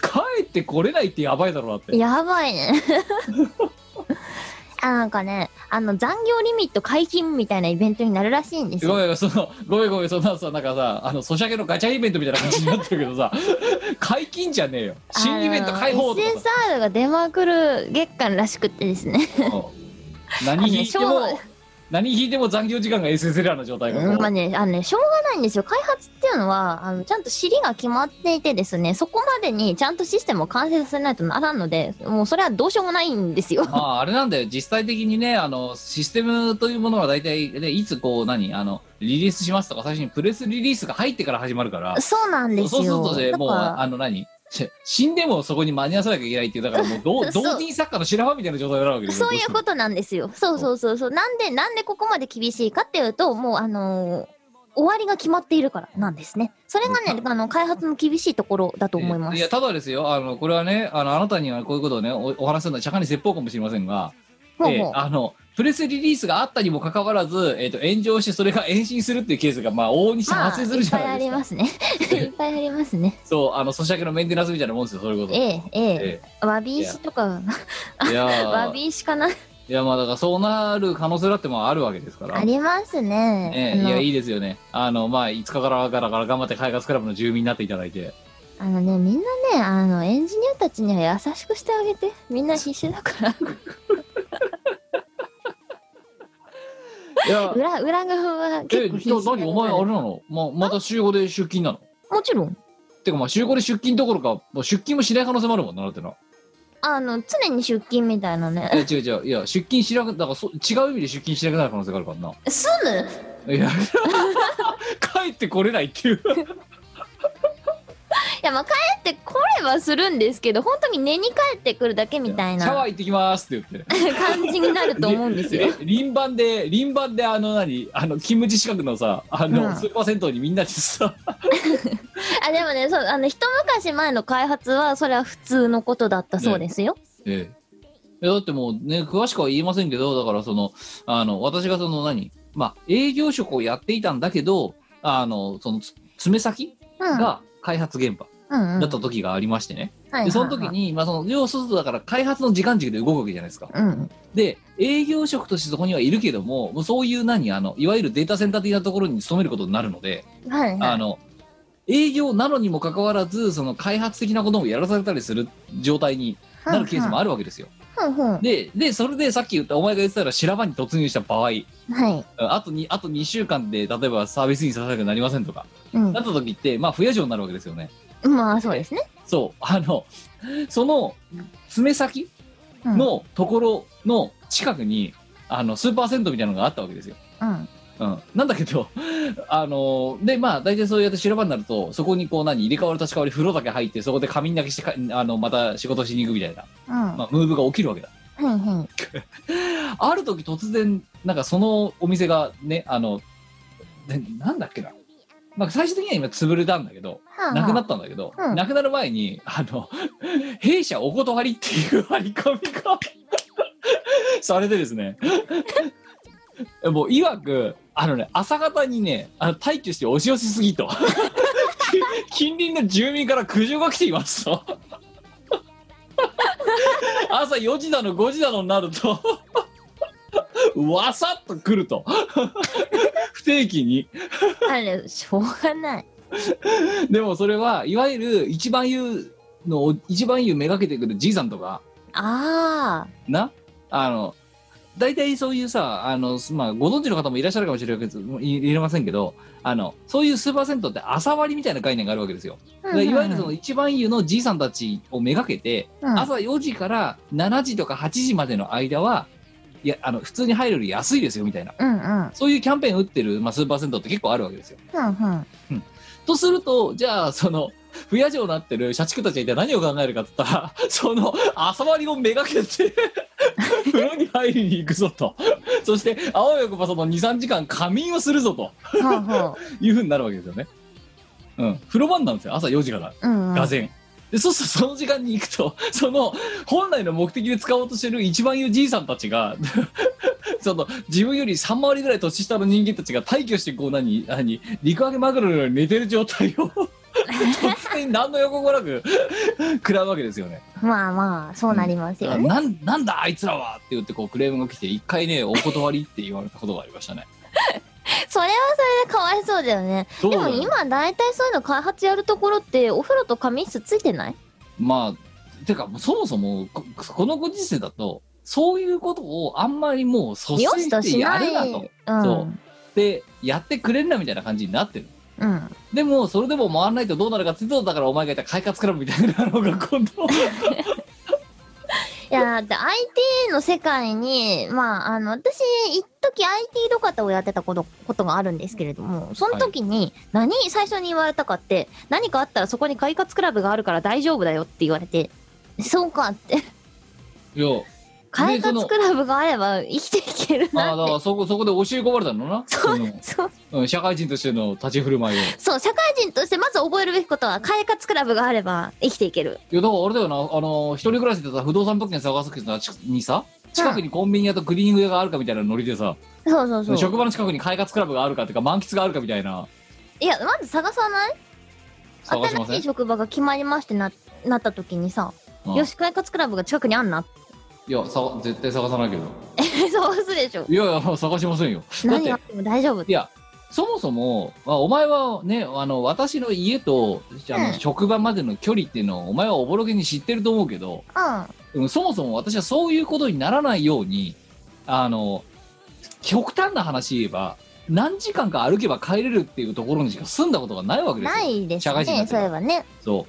S1: 帰ってこれないってやばいだろうなって
S2: やばいね。あ、なんかね、あの、残業リミット解禁みたいなイベントになるらしいんですよ。
S1: ごめんそのごめんごめんそんなさなんかさあのソシャゲのガチャイベントみたいな感じになってるけどさ解禁じゃねえよ新イベント開放とかさ
S2: SSR が出まくる月間らしくってですね。
S1: うん何引いても
S2: あのしょ
S1: 何引いても残業時間が SSR の状態が
S2: まあね、あのね、しょうがないんですよ。開発っていうのは、あの、ちゃんと尻が決まっていてですね、そこまでにちゃんとシステムを完成させないとならんので、もうそれはどうしようもないんですよ。
S1: まあ、あれなんだよ、実際的にね、あの、システムというものは大体、ね、いつこう、何、あの、リリースしますとか、最初にプレスリリースが入ってから始まるから、
S2: そうなんですよ。
S1: そうするとね、もう、あの何、し死んでもそこに間に合わせなきゃいけないっていう、だからもう同、
S2: そう
S1: 同人作家の白羽みたいな状態になるわけですよ。
S2: そういうことなんですよ。そうそうそうそう。なんで、なんでここまで厳しいかっていうと、もうあのー終わりが決まっているからなんですね。それがね、あの、開発の厳しいところだと思います。
S1: いや、ただですよ、あの、これはね、あの、あなたにはこういうことをね、おお話しするのは釈迦に説法かもしれませんが、え
S2: ほうほう
S1: ーあの、プレスリリースがあったにもかかわらず、えっ、と、炎上してそれが延伸するっていうケースが、まあ、往々にして
S2: まあ、
S1: 発生するじゃないですか。
S2: いっぱいありますね。いっぱいありますね。
S1: そう、あの、ソシャゲのメンテナンスみたいなもんですよ、そういうこと。
S2: ええ、え
S1: え
S2: え。わび石とか、
S1: いや ー
S2: わび石かな。
S1: いやまあだからそうなる可能性だってもあるわけですから。
S2: ありますね。
S1: えいやいいですよね。あのまあ5日からからから頑張って開発クラブの住民になっていただいて。
S2: あのね、みんなね、あの、エンジニアたちには優しくしてあげて。みんな必死だから。
S1: いや
S2: 裏、裏側は
S1: え
S2: 結構必
S1: じゃあ何お前あれなの？ままた週5で出勤なの？
S2: もちろん。
S1: てかまあ週5で出勤どころかもう出勤もしない可能性もあるもんなだってな。
S2: あの、常に出勤みたいなね。
S1: え違う違ういや出勤しなくだからそ違う意味で出勤しなくなる可能性があるからな。
S2: 住む？
S1: いや 帰ってこれないっていう。
S2: いや、まあ、帰ってこればするんですけど、本当に寝に帰ってくるだけみたいな
S1: シャワー行ってきますって言って。
S2: 感じになると思うんですよ。
S1: え輪番で輪番であの何あの勤務地近くのさあの、
S2: うん
S1: スーパー銭湯にみんなでさ
S2: あ、でもね、そう、あの、一昔前の開発は、それは普通のことだったそうですよ。
S1: ええいやだってもうね詳しくは言いませんけどだからそのあの私がその何まあ営業職をやっていたんだけどあのそのつ爪先
S2: うん。
S1: が開発現場
S2: うんうん、
S1: だった時がありましてね、
S2: はい
S1: でその時に、まあ、その要するとだから開発の時間軸で動くわけじゃないですか
S2: うん。
S1: で営業職としてそこにはいるけどももうそういう何あのいわゆるデータセンター的なところに勤めることになるので、
S2: はいはい。
S1: あの営業なのにもかかわらずその開発的なこともやらされたりする状態になるケースもあるわけですよ。ででそれでさっき言ったお前が言ってたら修羅場に突入した場合
S2: い。
S1: あとにあと2週間で例えばサービスにさせなくなりませんとか
S2: うん
S1: なった時ってまあ不夜城になるわけですよね。
S2: まあ、そうですね。
S1: そうあのその爪先
S2: うん、
S1: のところの近くに、あのスーパー銭湯みたいなのがあったわけですよ。
S2: うん。
S1: うん、なんだけど、あので、まあ、大体そうやって修羅場になると、そこにこう、何、入れ替わり立ち替わり、風呂だけ入って、そこで仮眠だけしてか、あの、また仕事しに行くみたいな、
S2: うん。
S1: まあ、ムーブが起きるわけだ。
S2: ふんふん。
S1: ある時突然、なんかそのお店がね、あの、でなんだっけな。まあ、最終的には今潰れたんだけど、
S2: はあ
S1: なくなったんだけど、
S2: うん
S1: なくなる前に、あの、弊社お断りっていう張り込みがされてですね、もう、いわく、あのね、朝方にね、あの退去して押し寄せすぎと。近隣の住民から苦情が来ていますと。朝4時だの5時だのになると、わさっと来ると。不定期に。
S2: あれ、しょうがない。
S1: でもそれはいわゆる一番言うのを一番言うめがけてくるじいさんとか
S2: あ
S1: な？あの大体そういうさあの、まあ、ご存知の方もいらっしゃるかもしれないけどいいれませんけどあのそういうスーパー銭湯って朝割りみたいな概念があるわけですよ。
S2: あ。
S1: でいわゆるその一番湯のじいさんたちをめがけて、
S2: うん、
S1: 朝4時から7時とか8時までの間はいやあの普通に入るより安いですよみたいな
S2: うんうん。
S1: そういうキャンペーン打ってる、まあ、スーパー銭湯って結構あるわけですよ。
S2: ふんふん。
S1: とすると、じゃあ、その、不夜城になってる社畜たちは一体何を考えるかって言ったら、その、朝割りをめがけて、風呂に入りに行くぞと。そして、あわよくばその2、3時間仮眠をするぞと。いうふうになるわけですよね。うん、風呂場なんですよ朝4時から
S2: うん、うん。
S1: がぜん、でそうするとその時間に行くとその本来の目的で使おうとしてる一番いいじいさんたちが その自分より3回りぐらい年下の人間たちが退去してこう何何陸揚げマグロのように寝てる状態を突然何の予告もなく食らうわけですよね。
S2: まあまあ、そうなりますよね。
S1: なんなんだあいつらはって言ってこうクレームが来て一回ねお断りって言われたことがありましたね。
S2: それはそれでかわいそうだよね。でも今大体そういうの開発やるところってお風呂と仮眠室ついてない？
S1: まあてかそもそもここのご時世だとそういうことをあんまりもう率先してや。るなと。
S2: うん。
S1: そうでやってくれんなみたいな感じになってる。
S2: うん。
S1: でもそれでも回らないとどうなるかっていうとだからお前が言った快活クラブみたいなのが今度
S2: いや、だって IT の世界に、まあ、あの、私、一時 IT 土方をやってたこと、ことがあるんですけれども、その時に、何、最初に言われたかって、何かあったらそこに快活クラブがあるから大丈夫だよって言われて、そうかって、
S1: いや
S2: 快
S1: その
S2: 活クラブがあれば生きていける
S1: ああだから。そこそこで教え込まれたのな？
S2: そう
S1: の
S2: そう、
S1: うん社会人としての立ち振る舞いをい
S2: そう、社会人としてまず覚えるべきことは、快活クラブがあれば生きていける。
S1: やだからあれだよなあの一人暮らしでさ不動産物件探す時にさ近くにコンビニ屋とクリーニング屋があるかみたいなノリでさ、
S2: そうそうそう。
S1: 職場の近くに快活クラブがあるかっていうか満喫があるかみたいない
S2: や、まず探さない？
S1: 探しません？
S2: 新しい職場が決まりましてな、なった時にさ、
S1: うん
S2: よし、快活クラブが近くにあんな。
S1: いやさ絶対探さないけど
S2: そうすでしょ。
S1: いやいや探しませんよ
S2: 何があっても大丈夫
S1: い。やそもそも、まあ、お前はねあの私の家とあの、
S2: うん
S1: 職場までの距離っていうのをお前はおぼろげに知ってると思うけど、
S2: うん。
S1: うん、そもそも私はそういうことにならないようにあの極端な話言えば何時間か歩けば帰れるっていうところにしか住んだことがないわけですよ。
S2: ないですね、そういえばね。
S1: そ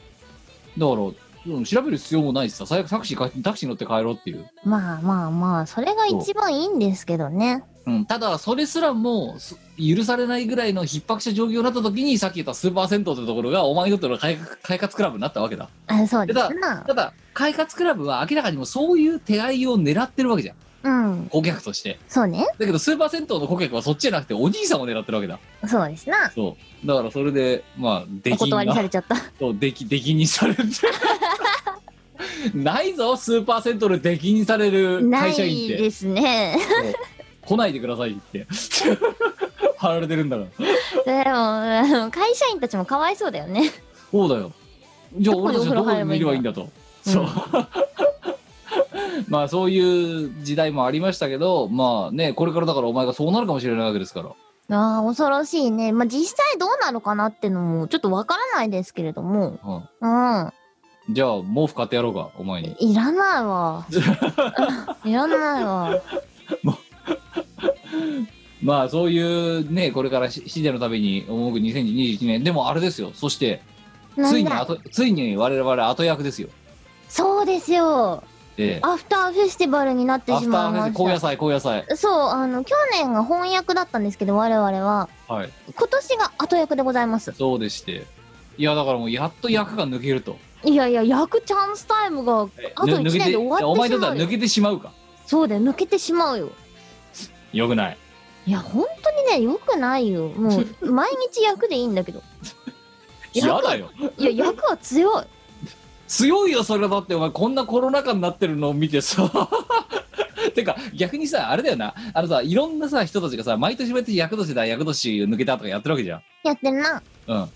S1: うだからうん調べる必要もないしさ最悪タクシーかタクシー乗って帰ろうっていう、
S2: まあまあまあ、それが一番いいんですけどね。
S1: うん、ただそれすらもす許されないぐらいの逼迫した状況になった時にさっき言ったスーパー銭湯ってところがお前にとっての快快活クラブになったわけだ
S2: あそうで
S1: だ
S2: すな。
S1: ただ快活クラブは明らかにもうそういう手合いを狙ってるわけじゃん
S2: うん。
S1: 顧客として。
S2: そうね。
S1: だけどスーパー銭湯の顧客はそっちじゃなくてお兄さんを狙ってるわけだ。
S2: そうですな。
S1: そう。だからそれでまあ出禁
S2: お断りさ
S1: が
S2: れちゃった。
S1: そう出禁 出禁にされて。ないぞスーパー銭湯で出禁にされる
S2: な
S1: 会社員って。
S2: いですね。
S1: そう。来ないでくださいって。貼られてるんだから。
S2: でも、会社員たちもかわいそうだよね。
S1: そうだよ。じゃあ
S2: どこで
S1: 俺たちはどこればいいん
S2: お
S1: だと。そう まあそういう時代もありましたけどまあねこれからだからお前がそうなるかもしれないわけですから
S2: ああ、恐ろしいね。まあ、実際どうなるかなってのも、ちょっとわからないですけれども。うん。
S1: じゃあ毛布買ってやろうかお前に
S2: いらないわ。いらないわ。
S1: まあそういうねこれからし死者のために赴く2021年でもあれですよそしてついに後ついに我々後役ですよ
S2: そうですよ。
S1: ええ
S2: アフターフェスティバルになってしまいま
S1: ーフェス高野
S2: し
S1: 菜高野菜
S2: た。そう、あの、去年が翻訳だったんですけど、我々は。
S1: はい
S2: 今年が後役でございます。
S1: そうでしていやだからもうやっと役が抜けると
S2: いやいや、役チャンスタイムが、あと1
S1: ぬ抜けて
S2: 年で終わってしまうよ
S1: お前だったら抜けてしまうか
S2: そうだよ、抜けてしまうよ。
S1: よくない
S2: いや、本当にね、良くないよ。もう、毎日役でいいんだけど。
S1: 嫌だよ
S2: いや、役は強い。
S1: 強いよそれだって。お前こんなコロナ禍になってるのを見てさ。てか逆にさあれだよな。あのさいろんなさ人たちがさ毎年毎年役年だ役年抜けたとかやってるわけじゃん。
S2: やってんな。
S1: うん。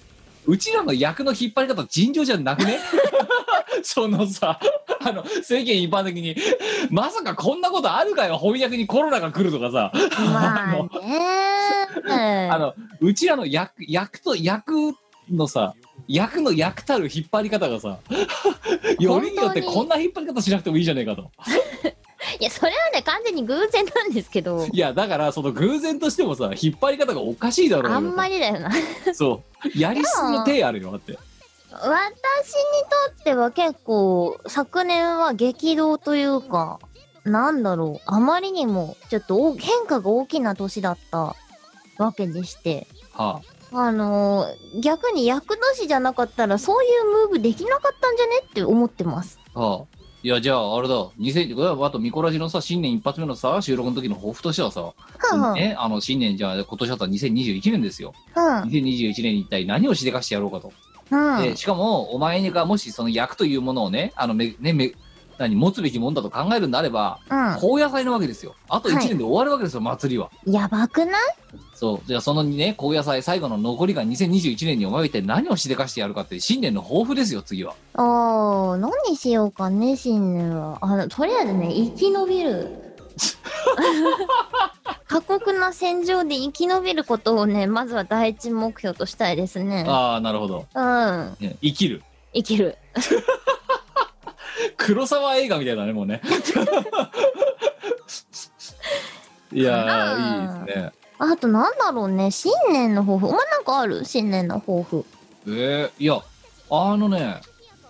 S1: うちらの役の引っ張り方尋常じゃなくね？そのさあの世間一般的にまさかこんなことあるかよ翻訳にコロナが来るとかさ。
S2: まあね
S1: あのうちらの役役と役のさ役の役たる引っ張り方がさ よりによってこんな引っ張り方しなくてもいいじゃねえかと。
S2: いや、それはね、完全に偶然なんですけど、
S1: いやだからその偶然としてもさ引っ張り方がおかしいだろうよ
S2: あんまりだよな。
S1: そう。やりすぎの手あるよだって。
S2: 私にとっては結構、昨年は激動というか、なんだろう、あまりにも、ちょっとお変化が大きな年だったわけでして、
S1: は
S2: あのー逆に役年じゃなかったら、そういうムーブできなかったんじゃねって思ってます。
S1: あはあいや、じゃあ、あれだ、2000、これはあと、ミコラジのさ、新年一発目のさ、収録の時の抱負としてはさ、
S2: はあは
S1: ね、あの、新年、じゃあ、今年だったら2021年ですよ。
S2: あ。
S1: 2021年に一体何をしでかしてやろうかと。
S2: うん。うん。
S1: で、しかも、お前がもしその役というものをね、あの、め、ね、め、何、持つべきもんだと考えるんであれば、高野菜なわけですよ。あと1
S2: はい
S1: 年で終わるわけですよ、祭りは。
S2: やばくない？
S1: そう。じゃあ、そのね、高野菜、最後の残りが2021年にお前は一体何をしでかしてやるかって、新年の抱負ですよ、次は。
S2: ああ、何にしようかね、新年は。あの、とりあえずね、生き延びる。過酷な戦場で生き延びることをね、まずは第一目標としたいですね。
S1: ああ、なるほど。
S2: うん。
S1: ね生きる。
S2: 生きる。
S1: 黒沢映画みたいだね、もうね。いやー、いいですね。
S2: あとなんだろうね、新年の抱負。お前なんかある？新年の抱負。
S1: えー、いや、あのね、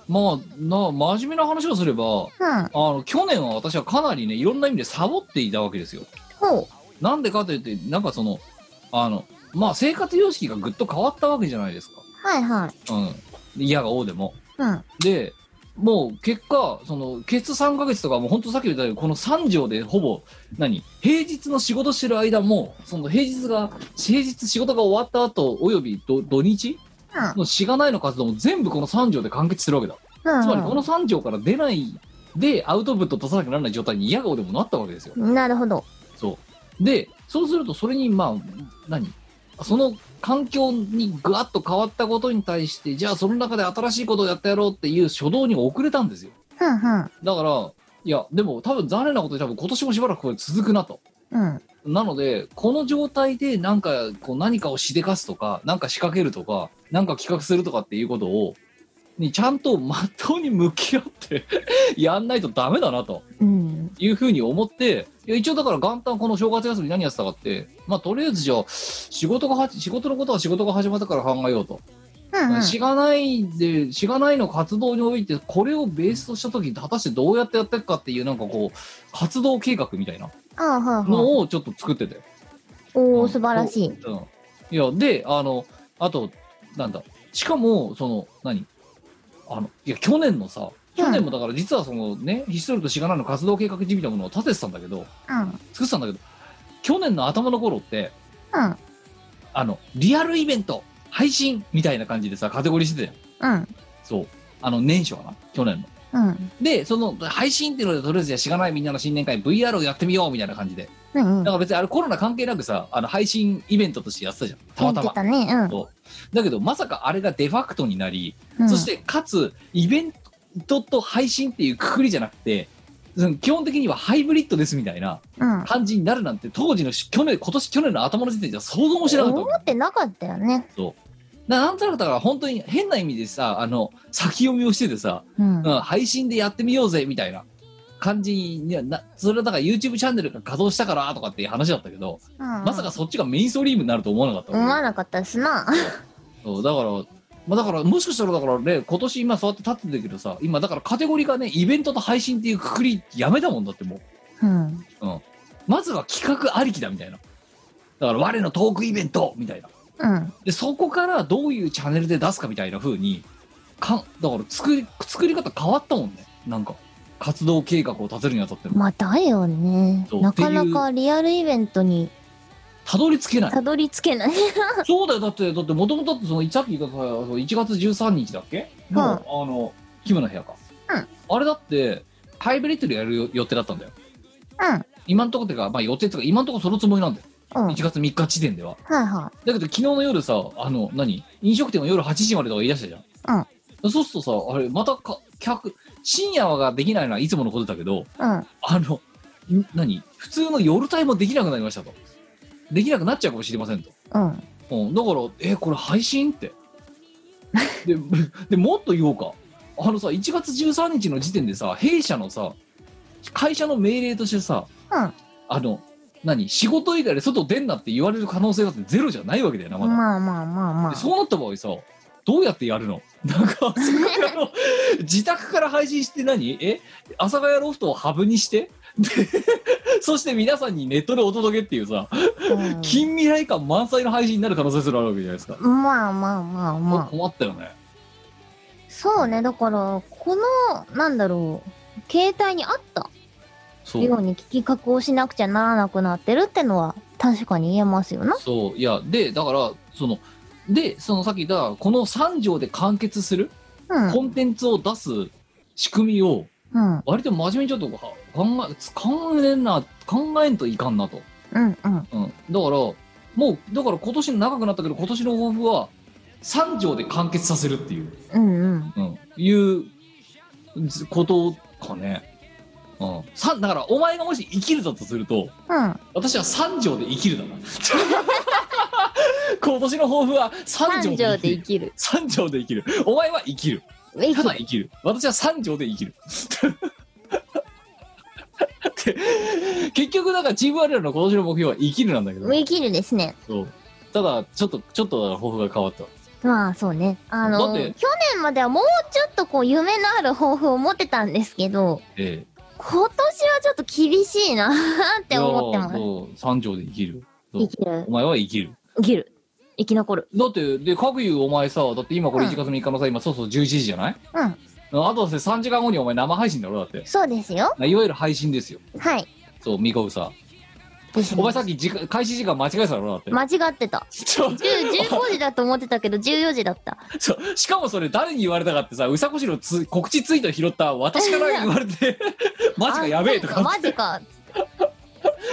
S1: まあ、な、真面目な話をすれば、
S2: うん。
S1: あの、去年は私はかなりね、いろんな意味でサボっていたわけですよ。
S2: ほう。
S1: なんでかというと、なんかその、あの、まあ、生活様式がぐっと変わったわけじゃないですか。
S2: はいはい。
S1: うん。嫌が王でも。
S2: うん。
S1: で、もう結果、その、ケツ3ヶ月とかもう本当さっき言ったように、この3条でほぼ、何？平日の仕事してる間も、その平日が、平日仕事が終わった後、および土土日？のしがないの活動も全部この3条で完結するわけだ。
S2: うん。
S1: つまりこの3条から出ないでアウトプット出さなきゃならない状態に嫌顔でもなったわけですよ。
S2: なるほど。
S1: そう。で、そうするとそれにまあ、何？その環境にぐわっと変わったことに対して、じゃあその中で新しいことをやってやろうっていう初動に遅れたんですよ。
S2: ふんふん。
S1: だから、いや、でも多分残念なことで多分今年もしばらくこれ続くなと。
S2: うん。
S1: なので、この状態でなんかこう何かをしでかすとか、なんか仕掛けるとか、なんか企画するとかっていうことを、にちゃんとまっとうに向き合って やんないとダメだなと
S2: うん。
S1: いうふうに思って、いや一応だから元旦この正月休み何やってたかって、まあとりあえずじゃあ、仕事がは、仕事のことは仕事が始まったから考えようと。
S2: うんうん。
S1: しがないで、しがないの活動において、これをベースとした時に果たしてどうやってやっていくかっていうなんかこう、活動計画みたいな。のをちょっと作ってて。
S2: おー、素晴らしい。
S1: うん。いや、で、あの、あと、なんだ、しかも、その、何？あの、いや、去年のさ、去年もだから実はそのね、ひっそりとしがないの活動計画地みたいなものを立ててたんだけど、
S2: うん。
S1: 作ってたんだけど、去年の頭の頃って、
S2: うん。
S1: あの、リアルイベント、配信みたいな感じでさ、カテゴリーしてたよ。
S2: うん。
S1: そう。あの、年初かな？去年の。
S2: うん。
S1: で、その、配信っていうので、とりあえずしがないみんなの新年会 VR をやってみようみたいな感じで。
S2: うん。
S1: だから別にあれコロナ関係なくさ、あの、配信イベントとしてやってたじゃん。たまたま。
S2: たね。
S1: そうだけど、まさかあれがデファクトになり、
S2: うん。
S1: そして、かつ、イベントと配信っていうくくりじゃなくて、基本的にはハイブリッドですみたいな
S2: うん。
S1: 感じになるなんて、当時のし去年、今年、去年の頭の時点では想像もしなかった
S2: 思ってなかったよね。
S1: ななんとなくだから本当に変な意味でさ、あの、先読みをしててさ、
S2: うん。
S1: うん、配信でやってみようぜみたいな感じにはな、それはだから YouTube チャンネルが稼働したからとかっていう話だったけど、
S2: ま
S1: まさかそっちがメインストリームになると思わなかった
S2: 思わなかったですな。
S1: そうだから、まあ、だからもしかしたらだからね、今年今そうやって立ってたけどさ、今だからカテゴリーがね、イベントと配信っていうくくりやめたもんだってもう。
S2: うん。
S1: まずは企画ありきだみたいな。だから我のトークイベントみたいな。
S2: うん。
S1: で、そこからどういうチャンネルで出すかみたいな風に、かだから作り、作り方変わったもんね。なんか、活動計画を立てるにあたっても。
S2: まあ、だよね。なかなかリアルイベントに
S1: たどり着けない。
S2: たどり着けない。
S1: そうだよ。だって、だって、もともとだって、その、さっき言ったさ、その1月13日だっけ？の、
S2: うん
S1: あの、キムの部屋か。
S2: うん
S1: あれだって、ハイブリッドでやる予定だったんだよ。
S2: うん。
S1: 今んとこっていうか、まあ予定とか、今んとこそのつもりなんだよ。
S2: うん。はい
S1: 1月3日時点では。
S2: は
S1: だけど、昨日の夜さ、あの、何？飲食店は夜8時までとか言い出したじゃん。うん。そうするとさ、あれ、またか、客、深夜ができないのはいつものことだけど、
S2: い。うん。
S1: あの、ん何？普通の夜帯もできなくなりましたと。できなくなっちゃうかもしれませんと。
S2: うん。
S1: うん、だから、え、これ配信って。で、でもっと言おうか。あのさ、1月13日の時点でさ、弊社のさ、会社の命令としてさ、
S2: うん
S1: あの、何仕事以外で外出んなって言われる可能性だってゼロじゃないわけだよな、まだ。
S2: まあまあまあまあ。
S1: でそうなった場合さ、どうやってやるの？なんか、あの自宅から配信して何？え？阿佐ヶ谷ロフトをハブにして？で、そして皆さんにネットでお届けっていうさ、
S2: うん
S1: 近未来感満載の配信になる可能性すらあるわけじゃないですか。
S2: まあまあまあまあ。
S1: 困ったよね。
S2: そうね、だから、この、なんだろう、携帯にあった？ように企画をしなくちゃならなくなってるってのは確かに言えますよな。
S1: そういやでだからそのでそのさっき言ったこの3条で完結する
S2: うん。
S1: コンテンツを出す仕組みを
S2: うん。
S1: 割と真面目にちょっとは考え考えんな考えんといかんなと、
S2: うん。うん。
S1: うん、だからもうだから今年長くなったけど今年の抱負は3条で完結させるっていう、
S2: うん。うん。
S1: うん、いうずことかね、うん、さだからお前がもし生きるだとすると
S2: うん。
S1: 私は3条で生きるだな 今年の抱負は3条
S2: 三条で
S1: で生きる
S2: 生きる。
S1: 3条で生きるお前は生きるた
S2: 生きる。
S1: だ生きる私は3条で生きる で結局だからチーム我らの今年の目標は生きるなんだけど
S2: 生きるですね。
S1: そうただちょっとちょっと抱負が変わった
S2: まあそうね。あの、去年まではもうちょっとこう夢のある抱負を持ってたんですけど、
S1: え
S2: 今年はちょっと厳しいなって思ってます。
S1: いやーそう3条で生きる
S2: 生きる
S1: お。前は生きる
S2: 生きる。生き残る。
S1: だってで各言うお前さだって今これ
S2: うん
S1: 1月3日のさ今そうそう11時じゃない？
S2: うん。
S1: あとで3時間後にお前生配信だろ？だって
S2: そうですよ。
S1: いわゆる配信ですよ
S2: はい。
S1: そうミコウさお前さっき時間開始時間間違えてたろだって、
S2: 間違ってた。
S1: ちょ
S2: 10 15時だと思ってたけど14時だった。
S1: そうしかもそれ誰に言われたかってさうさこしのつ告知ツイート拾った私から言われて マジかやべえとか
S2: あマジか。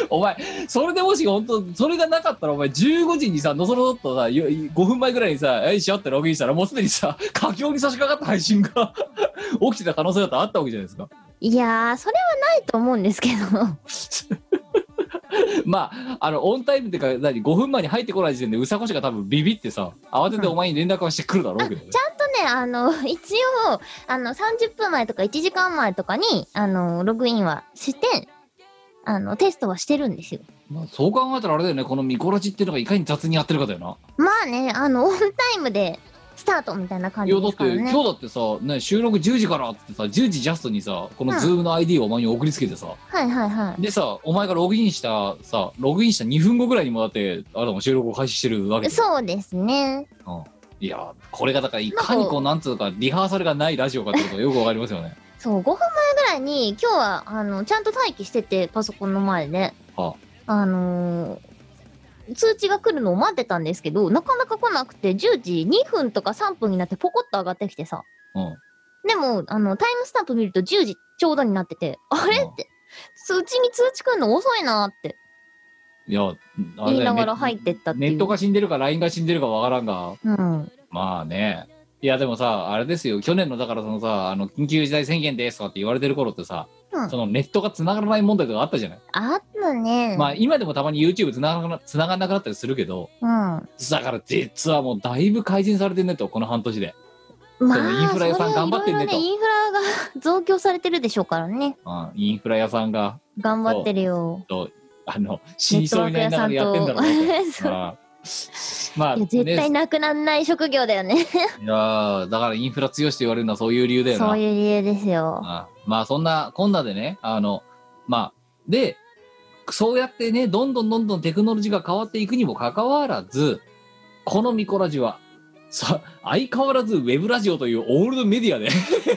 S1: お前それでもし本当それがなかったらお前15時にさのそのそっとさよ5分前ぐらいにさ「えいしよ」ってログインしたらもうすでにさ佳境に差し掛かった配信が 起きてた可能性だってあったわけじゃないですか
S2: いやー、それはないと思うんですけど。
S1: まああのオンタイムっていうか何5分前に入ってこない時点でうさこしが多分ビビってさ慌ててお前に連絡はしてくるだろうけどね、
S2: ちゃんとね、あの、一応、あの、30分前とか1時間前とかに、あの、ログインはして、あの、テストはしてるんですよ。
S1: まあ、そう考えたらあれだよね。この miko ラジっていうのがいかに雑にやってるかだよな。
S2: まあね、あの、オンタイムでスタートみたいな感じ
S1: だって
S2: ですからね。
S1: 今日だってさ、ね、収録10時からってさ10時ジャストにさこの
S2: うん
S1: Zoom の ID をお前に送りつけてさ、
S2: はいはいはい。
S1: でさお前がログインしたさログインした2分後ぐらいにもだってあなたも収録を開始してるわけで
S2: そうですね。
S1: いやこれがだからいかにこうなんつうかリハーサルがないラジオかってことがよくわかりますよね
S2: そう、5分前ぐらいに、今日は、あの、ちゃんと待機してて、パソコンの前で。
S1: は
S2: あのー通知が来るのを待ってたんですけど、なかなか来なくて、10時2分とか3分になってポコッと上がってきてさ。
S1: うん。
S2: でも、あの、タイムスタンプ見ると10時ちょうどになってて、あれ？
S1: うん。
S2: って、通知に通知来るの遅いなって。
S1: いやあ
S2: 言いながら
S1: ね
S2: 入ってったって。
S1: ネットが死んでるか LINE が死んでるかわからんが。
S2: うん。
S1: まあね。いやでもさあれですよ。去年のだからそのさあの緊急事態宣言ですとかって言われてる頃ってさ、
S2: うん
S1: そのネットが繋がらない問題とかあったじゃない、
S2: あったね。
S1: まあ今でもたまに YouTube 繋がらな繋がんなくなったりするけど
S2: うん。
S1: だから実はもうだいぶ改善されてんねとこの半年で、
S2: まあ、
S1: インフラ屋さん
S2: それは
S1: 頑張ってんねと
S2: いろいろインフラが 増強されてるでしょうからね。
S1: うん、インフラ屋さんが
S2: 頑張ってるよ。
S1: とあの死にそうになりながらやってんだろうな
S2: ネットワーク屋さんと
S1: とああまあ
S2: いや絶対
S1: ね
S2: なくなんない職業だよね。
S1: いやーだからインフラ強しと言われるのはそういう理由だよな
S2: そういう理由ですよ。
S1: あまあそんなこんなでねあのまあでそうやってねどんどんどんどんテクノロジーが変わっていくにもかかわらずこのミコラジはさ相変わらずウェブラジオというオールドメディアで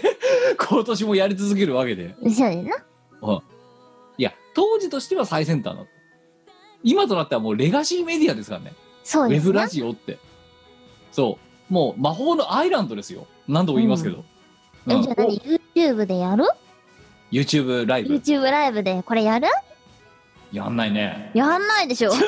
S1: 今年もやり続けるわけで
S2: そうやな。
S1: いや当時としては最先端だ今となってはもうレガシーメディアですからね
S2: そうですね。
S1: ウェブラ。ジオって。そう。もう魔法のアイランドですよ。何度も言いますけど、
S2: え、
S1: うん。
S2: じゃあ何 ?YouTube でやる
S1: ？YouTube ライブ
S2: ?YouTube ライブでこれやる？
S1: やんないね。
S2: やんないでしょ。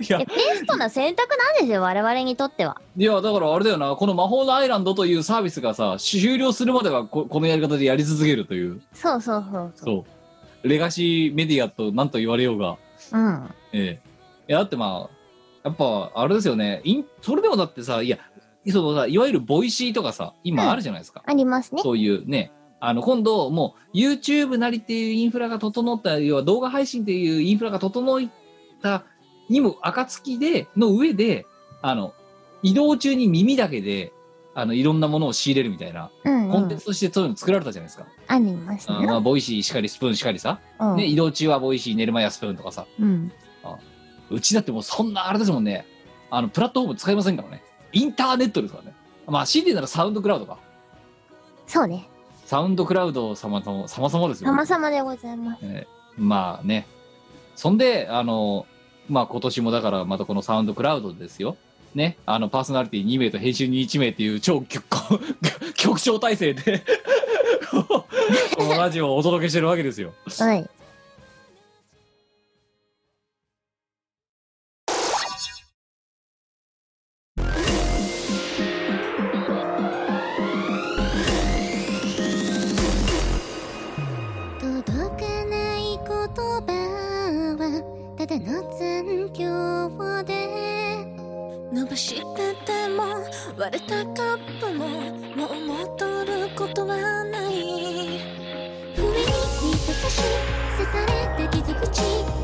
S1: いや。
S2: えベストな選択なんですよ、我々にとっては。
S1: いやだからあれだよな。この魔法の i らんどというサービスがさ終了するまではここのやり方でやり続けるという。
S2: そうそうそうそう。
S1: そう。レガシーメディアと何と言われようが
S2: うん。
S1: ええいやだってまあやっぱあれですよねインそれでもだってさいやそのさいわゆる Voicy とかさ今あるじゃないですか、
S2: ありますね。
S1: そういうねあの今度もう YouTube なりっていうインフラが整った要は動画配信っていうインフラが整ったにも暁での上であの移動中に耳だけであのいろんなものを仕入れるみたいな
S2: うん、うん
S1: コンテンツ。としてそういうの作られたじゃないですか、
S2: ありますね。
S1: あまあ、ボイシーしかりスプーンしかりさ、
S2: うん
S1: ね、移動中は Voicy 寝る前はスプーンとかさ
S2: うん。
S1: うちだってもうそんなあれですもんねあのプラットフォーム使いませんからねインターネットですからねまあ CD なら SoundCloud か
S2: そうね。
S1: SoundCloud 様の様々ですよ。
S2: 様々でございます。
S1: えーまあね。そんで、あの、まあ今年もだからまたこのサウンドクラウドですよ。ね。あの、パーソナリティ2名と編集に1名っていう超局局長体制でこのラジオをお届けしてるわけですよ。
S2: はい。
S3: 割れたカップももう戻ることはない。不意に差し刺された傷口。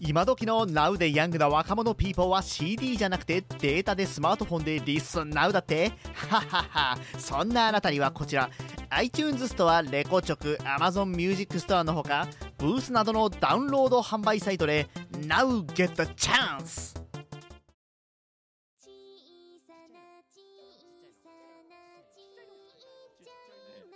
S4: 今時の Now でヤングな若者ピーポーは CD じゃなくてデータでスマートフォンでリスン Now だって？はははそんなあなたにはこちら。iTunes ストアレコチョク Amazon Music ストアのほかブースなどのダウンロード販売サイトで Now get the chance!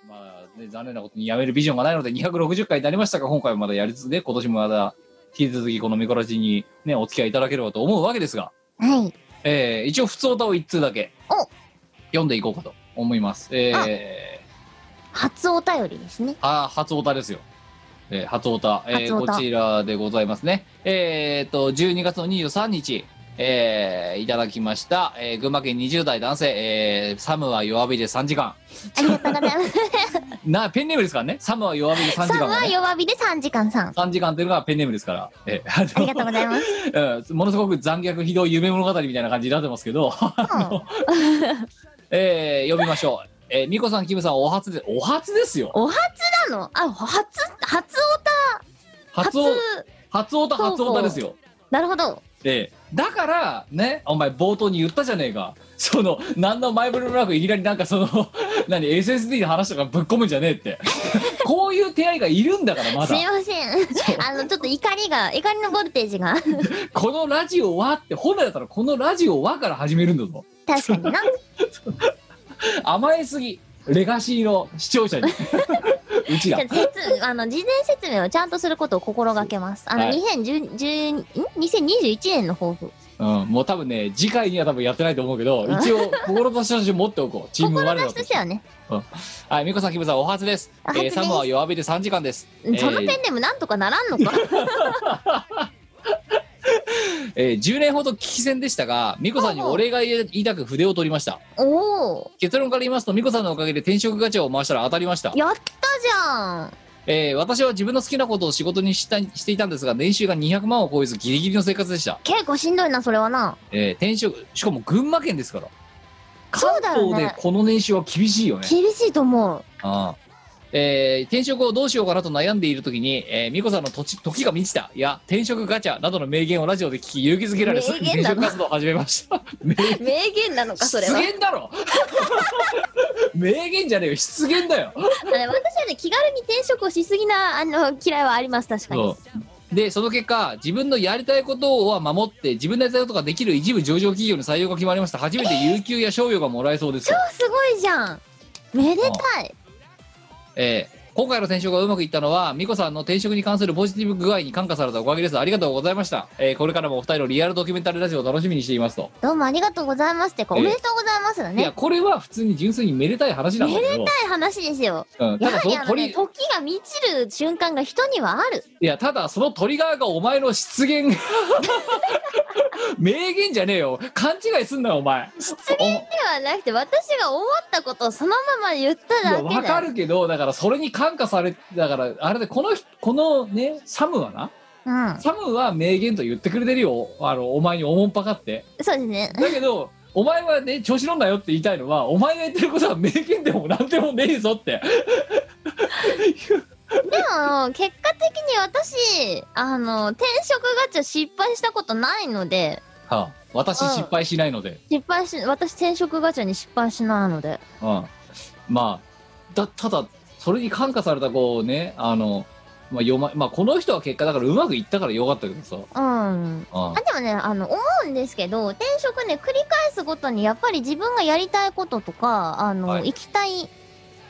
S1: まあ、ね、残念なことにやめるビジョンがないので260回になりましたが今回もまだやりつつで今年もまだ引き続きこのミコラジにねお付き合いいただければと思うわけですが、
S2: はい。
S1: えー一応普通歌を1通だけ。
S2: お。
S1: 読んでいこうかと思います。え
S2: 初お便りですね。
S1: ー、あ初オタですよ。えー初オタ、えー
S2: 初オタ。
S1: こちらでございますね。えー、と12月の23日えーいただきました、えー群馬県20代男性、えーサムは弱火で3時間
S2: ありがとうございます。
S1: なペンネームですからねサムは弱火で3時間
S2: さんは
S1: はね
S2: 弱火で3時間さん。
S1: 3時間というのがペンネームですから、えーあの
S2: ありがとうございます。
S1: うんものすごく残虐ひどい夢物語みたいな感じになってますけど、えー読みましょう。えー、ミコさん、キムさん、お初で、お初ですよ。
S2: お初なの？あ、初、初お
S1: 初お、初オタ、初オタですよ。
S2: なるほど。
S1: えーだから、ね、お前冒頭に言ったじゃねえか。その、何の前触れもなくいきなりなんかその、何、SSD の話とかぶっ込むんじゃねえって。こういう手合いがいるんだから、まだ。
S2: すいません。あの、ちょっと怒りが、怒りのボルテージが。
S1: このラジオはって、本来だったらこのラジオはから始めるんだぞ。
S2: 確かにな。
S1: 甘えすぎ。レガシーの視聴者に。うちら。
S2: じゃあ説あの事前説明をちゃんとすることを心がけます。あの、
S1: はい。
S2: 2010 10ん？2021年の抱負。
S1: うん、もう多分ね次回には多分やってないと思うけど一応心として持っておこう。チーム我ら
S2: 志としてはね。
S1: はい美子さんキムさんお初です。
S2: お初です。
S1: えーサムは弱火で3時間です。
S2: そのペン
S1: えー
S2: ネームなんとかならんのか。
S1: え ー10年ほど聞き戦でしたが美子さんにお礼が言いたく筆を取りました。結論から言いますと美子さんのおかげで転職ガチャを回したら当たりました
S2: やったじゃん。
S1: えー私は自分の好きなことを仕事にしたしていたんですが年収が200万を超えずギリギリの生活でした、
S2: 結構しんどいな、それはな。
S1: えー転職しかも群馬県ですから
S2: そうだよね
S1: 関東でこの年収は厳しいよね
S2: 厳しいと思う。
S1: ああえー転職をどうしようかなと悩んでいる時に、えー、美子さんの土地時が満ちた。いや転職ガチャなどの名言をラジオで聞き勇気づけられすぐ転職活動を始めました。名
S2: 名言なのか、それは？
S1: 失言だろ。名言じゃねえよ。失言だよ。
S2: 私はね、気軽に転職をしすぎな、あの、嫌いはあります、確かに。
S1: でその結果自分のやりたいことは守って自分のやりたいことができる一部上場企業の採用が決まりました。初めて有給や賞与がもらえそうです。
S2: 超すごいじゃん。めでたい。
S1: えー今回の転職がうまくいったのは美子さんの転職に関するポジティブ具合に感化されたおかげですありがとうございました、えーこれからもお二人のリアルドキュメンタリーラジオを楽しみにしていますと、
S2: どうもありがとうございますっておめでとうございますだ
S1: いや
S2: ね。
S1: これは普通に純粋にめでたい話なんだけど
S2: めでたい話ですよ。
S1: うん、ただそのトリ
S2: ね、時が満ちる瞬間が人にはある。
S1: いやただそのトリガーがお前の失言 名言じゃねえよ勘違いすんなよお前
S2: 失言ではなくて、私が思ったことをそのまま言っただけだよ。
S1: るけどだからそれに感化されだからあれでこの人このねサムはな
S2: うん。
S1: サムは名言と言ってくれてるよ。あのお前におもんぱかって。
S2: そうですね。
S1: だけどお前はね調子乗んなよって言いたいのはお前が言ってることは名言でもなんでもねえぞって。
S2: でも、結果的に私、あの、転職ガチャ失敗したことないので、
S1: はあ、私失敗しないので、
S2: 失敗し、私転職ガチャに失敗しないので。
S1: うん、まあだただそれに感化されたこうねあのまあ読ままあこの人は結果だからうまくいったからよかったけどさ、
S2: うん。
S1: あ
S2: あでもね、あの、思うんですけど、転職ね、繰り返すごとに、やっぱり自分がやりたいこととか、あの、
S1: はい
S2: 行きたい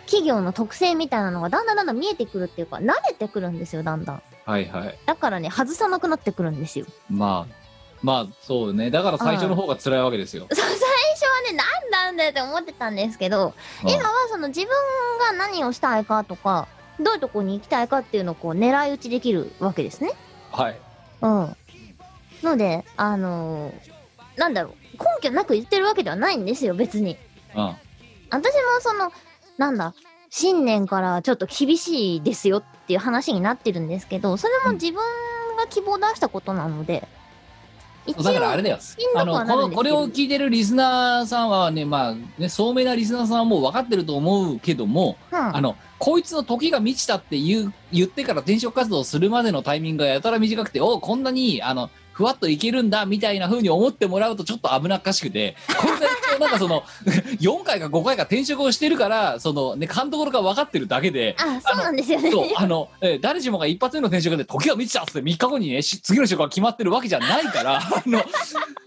S2: 企業の特性みたいなのがだんだんだんだん見えてくるっていうか、慣れてくるんですよ、だんだん。
S1: はいはい
S2: だからね、外さなくなってくるんですよ。
S1: まあまあそうね。だから最初の方が辛いわけですよ、
S2: そう 最初はね、なんなんだよって思ってたんですけど、
S1: うん。
S2: 今はその自分が何をしたいかとか、どういうとこに行きたいかっていうのをこう狙い撃ちできるわけですね。
S1: はい。
S2: うん。ので、あのーなんだろう、根拠なく言ってるわけではないんですよ、別に。
S1: うん。
S2: 私もその、なんだ、新年からちょっと厳しいですよっていう話になってるんですけど、それも自分が希望出したことなので、
S1: だからあれだよ。あのこのこれを聞いてるリスナーさんはねまあね聡明なリスナーさんはもう分かってると思うけども、
S2: うん
S1: あのこいつの時が満ちたって言う言ってから転職活動するまでのタイミングがやたら短くておこんなにあのふわっといけるんだみたいな風に思ってもらうとちょっと危なっかしくてこいつは一応なんかその 4回か5回か転職をしてるからそのね勘どころが分かってるだけで
S2: あ、そうなんですよね。
S1: そうあの、えー誰しもが一発目の転職で時が満ちたっつって3日後にねし次の職が決まってるわけじゃないから あの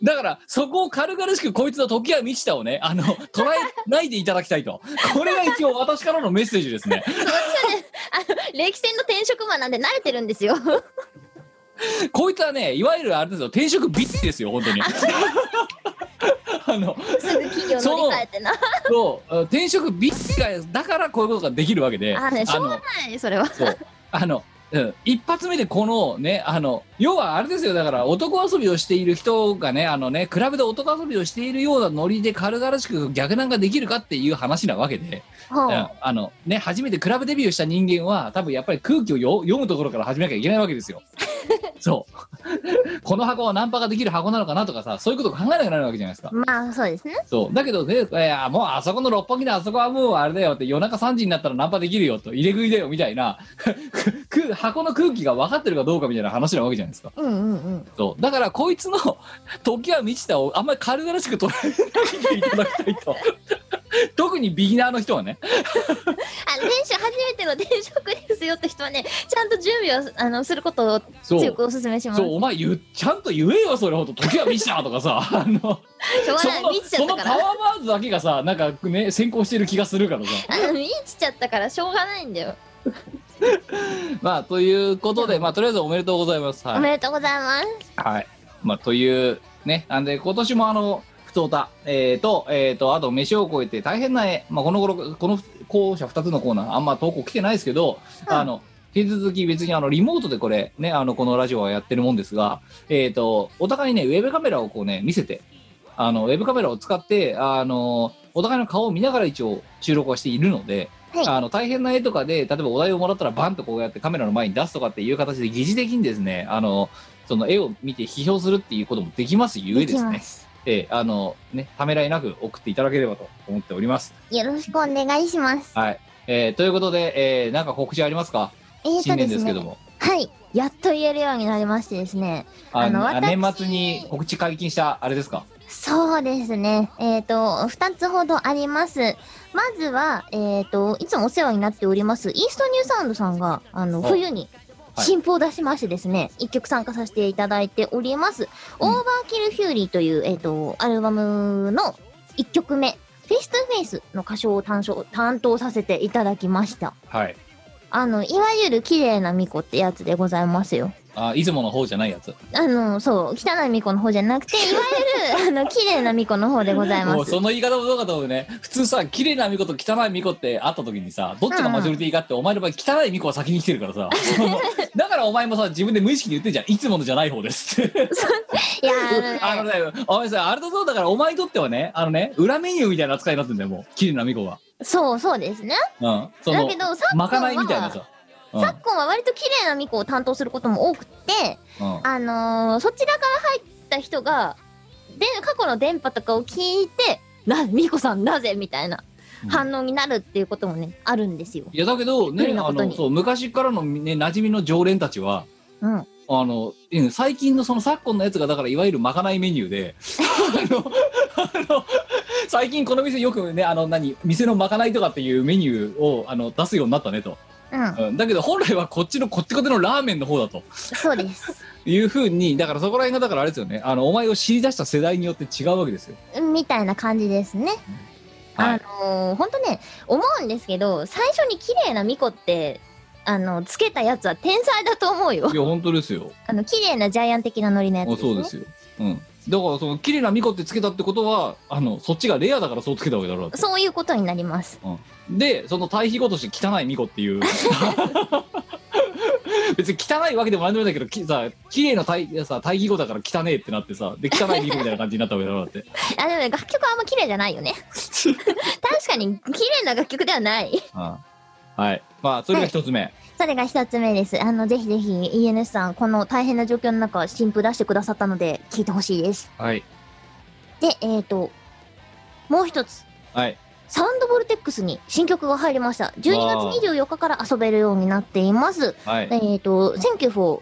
S1: だからそこを軽々しくこいつの時が満ちたをねあの捉えないでいただきたいとこれが一応私からのメッセージですね
S2: あの、歴戦の転職マンなんで慣れてるんですよ。
S1: こいつはねいわゆるあれですよ転職ビッチですよ本当に。あの
S2: すぐ企業乗り換えてな。
S1: そう。転職ビッチがだからこういうことができるわけで。
S2: あね、しょうが
S1: の
S2: ない、それは。
S1: そうあの、うん、一発目でこのねあの要はあれですよだから男遊びをしている人がねあのねクラブで男遊びをしているようなノリで軽々しく逆難ができるかっていう話なわけで、
S2: ほう。
S1: うん。あのね初めてクラブデビューした人間は多分やっぱり空気をよ読むところから始めなきゃいけないわけですよ。そう。この箱はナンパができる箱なのかなとかさそういうことを考えなきゃならないわけじゃないですか。
S2: まあ、そうですね。
S1: そう。だけどねいやもうあそこの六本木のあそこはもうあれだよって夜中3時になったらナンパできるよと入れ食いだよみたいな。く箱の空気が分かってるかどうかみたいな話なわけじゃないですか。
S2: うんうんうん。
S1: そう。だからこいつの 時は満ちたをあんまり軽々しく捉えないでいただきたいと。特にビギナーの人はね。
S2: あ、転職、初めての転職ですよって人はね、ちゃんと準備をあのすることを強くお勧めします。
S1: そうお前言うちゃんと言えよそれほど。時は満ちたとかさ。あのそのその。パワーワードだけがさなんかね先行してる気がするからさ。
S2: あの見ちゃったからしょうがないんだよ。
S1: まあということでまあとりあえずおめでとうございます。はい。
S2: おめでとうございます。
S1: はい。まあ、という、ね、なんで、今年もあの、ふつおた、えー、と、えー、と、あと、飯を超えて大変な絵、まあ、この頃、この校舎2つのコーナー、あんま投稿来てないですけど、
S2: うん。
S1: あの、引き続き別にあの、リモートでこれ、ね、あの、このラジオはやってるもんですが、えー、と、お互いね、ウェブカメラをこうね、見せて、あの、ウェブカメラを使って、あの、お互いの顔を見ながら一応収録はしているので、
S2: はい
S1: あの大変な絵とかで例えばお題をもらったらバンとこうやってカメラの前に出すとかっていう形で疑似的にですねあのその絵を見て批評するっていうこともできますゆえ
S2: で
S1: すね
S2: ます。
S1: ええあのねためらいなく送っていただければと思っております
S2: よろしくお願いします。
S1: はい、えーということで、えーなんか告知ありますか？
S2: えーね
S1: 年ですけど。も
S2: はい。やっと言えるようになりましてですね。
S1: あ
S2: あの私
S1: あ年末に告知解禁したあれですか？
S2: そうですね。えっ、と、二つほどあります。まずは、えっ、と、いつもお世話になっております、イーストニューサウンドさんが、あの、
S1: お
S2: 冬に、
S1: はい
S2: 新譜を出しましてですね、一曲参加させていただいております。
S1: うん
S2: Overkill Fury という、えっ、と、アルバムの一曲目、 Face to Face の歌唱を担当担当させていただきました。
S1: はい
S2: あの、いわゆる綺麗な巫女ってやつでございますよ。
S1: あいつもの方じゃないやつ
S2: あの、そう、汚い巫女の方じゃなくて、いわゆる、あの、綺麗な巫女の方でございます。
S1: もうその言い方もどうかと思うね普通さ綺麗な巫女と汚い巫女って会った時にさどっちがマジョリティかって、お前の場合汚い巫女は先に来てるからさだからお前もさ自分で無意識に言ってんじゃんいつものじゃない方ですって
S2: いやあのね
S1: お前さ、あれだぞ、だからお前にとってはね、あのね、裏メニューみたいな扱いになってんだよ、もう。綺麗な巫女が。
S2: そうそうですね。
S1: うん。その
S2: だけ、ど、昨今
S1: まかないみたいな
S2: 昨今は割と綺麗な巫女を担当することも多くて、
S1: うん。うん。
S2: あのーそちらから入った人が、で、過去の電波とかを聞いて、な、巫女さんなぜみたいな
S1: うん
S2: 反応になるっていうこともね、あるんですよ。
S1: いや、だけど、
S2: びっくり
S1: ね、あの、
S2: なことに
S1: そう、昔からのね、馴染みの常連たちは、
S2: うん。
S1: あの、うん最近のその昨今のやつが、だからいわゆるまかないメニューで、あの、あの、最近この店よくね、あの、何、店のまかないとかっていうメニューを、あの、出すようになったねと。
S2: うん。
S1: うん。だけど、本来はこっちのこってこてのラーメンの方だと。
S2: そうです。
S1: いうふうに、だからそこら辺がだからあれですよね、あの、お前を知り出した世代によって違うわけですよ。
S2: みたいな感じですね。
S1: はい
S2: あのー、ほんとね、思うんですけど、最初に綺麗な巫女って、あの、つけたやつは天才だと思うよ
S1: い。や、本当ですよ。
S2: あの、綺麗なジャイアン的なノリのやつ
S1: あ
S2: です、ね。
S1: そうですよ。うん。だから、その、綺麗な巫女ってつけたってことは、あの、そっちがレアだからそうつけたわけだろう。
S2: そういうことになります。
S1: で、その対比語として汚い巫女っていう。別に汚いわけでもなんでもないけど、きさ、綺麗な対さ対比語だから汚えってなってさ、で、汚い巫女みたいな感じになったわけだろうって。
S2: あ、でもね、楽曲はあんま綺麗じゃないよね。確かに、綺麗な楽曲ではない。
S1: はい。まあ、それが一つ目。
S2: それが一つ目です。あの、ぜひぜひ ENS さん、この大変な状況の中、新譜出してくださったので、聞いてほしいです。
S1: はい。
S2: で、えーと、もう一つ。
S1: はい。
S2: サウンドボルテックスに新曲が入りました。12月24日から遊べるようになっています。
S1: はい。
S2: えーと、Thank you for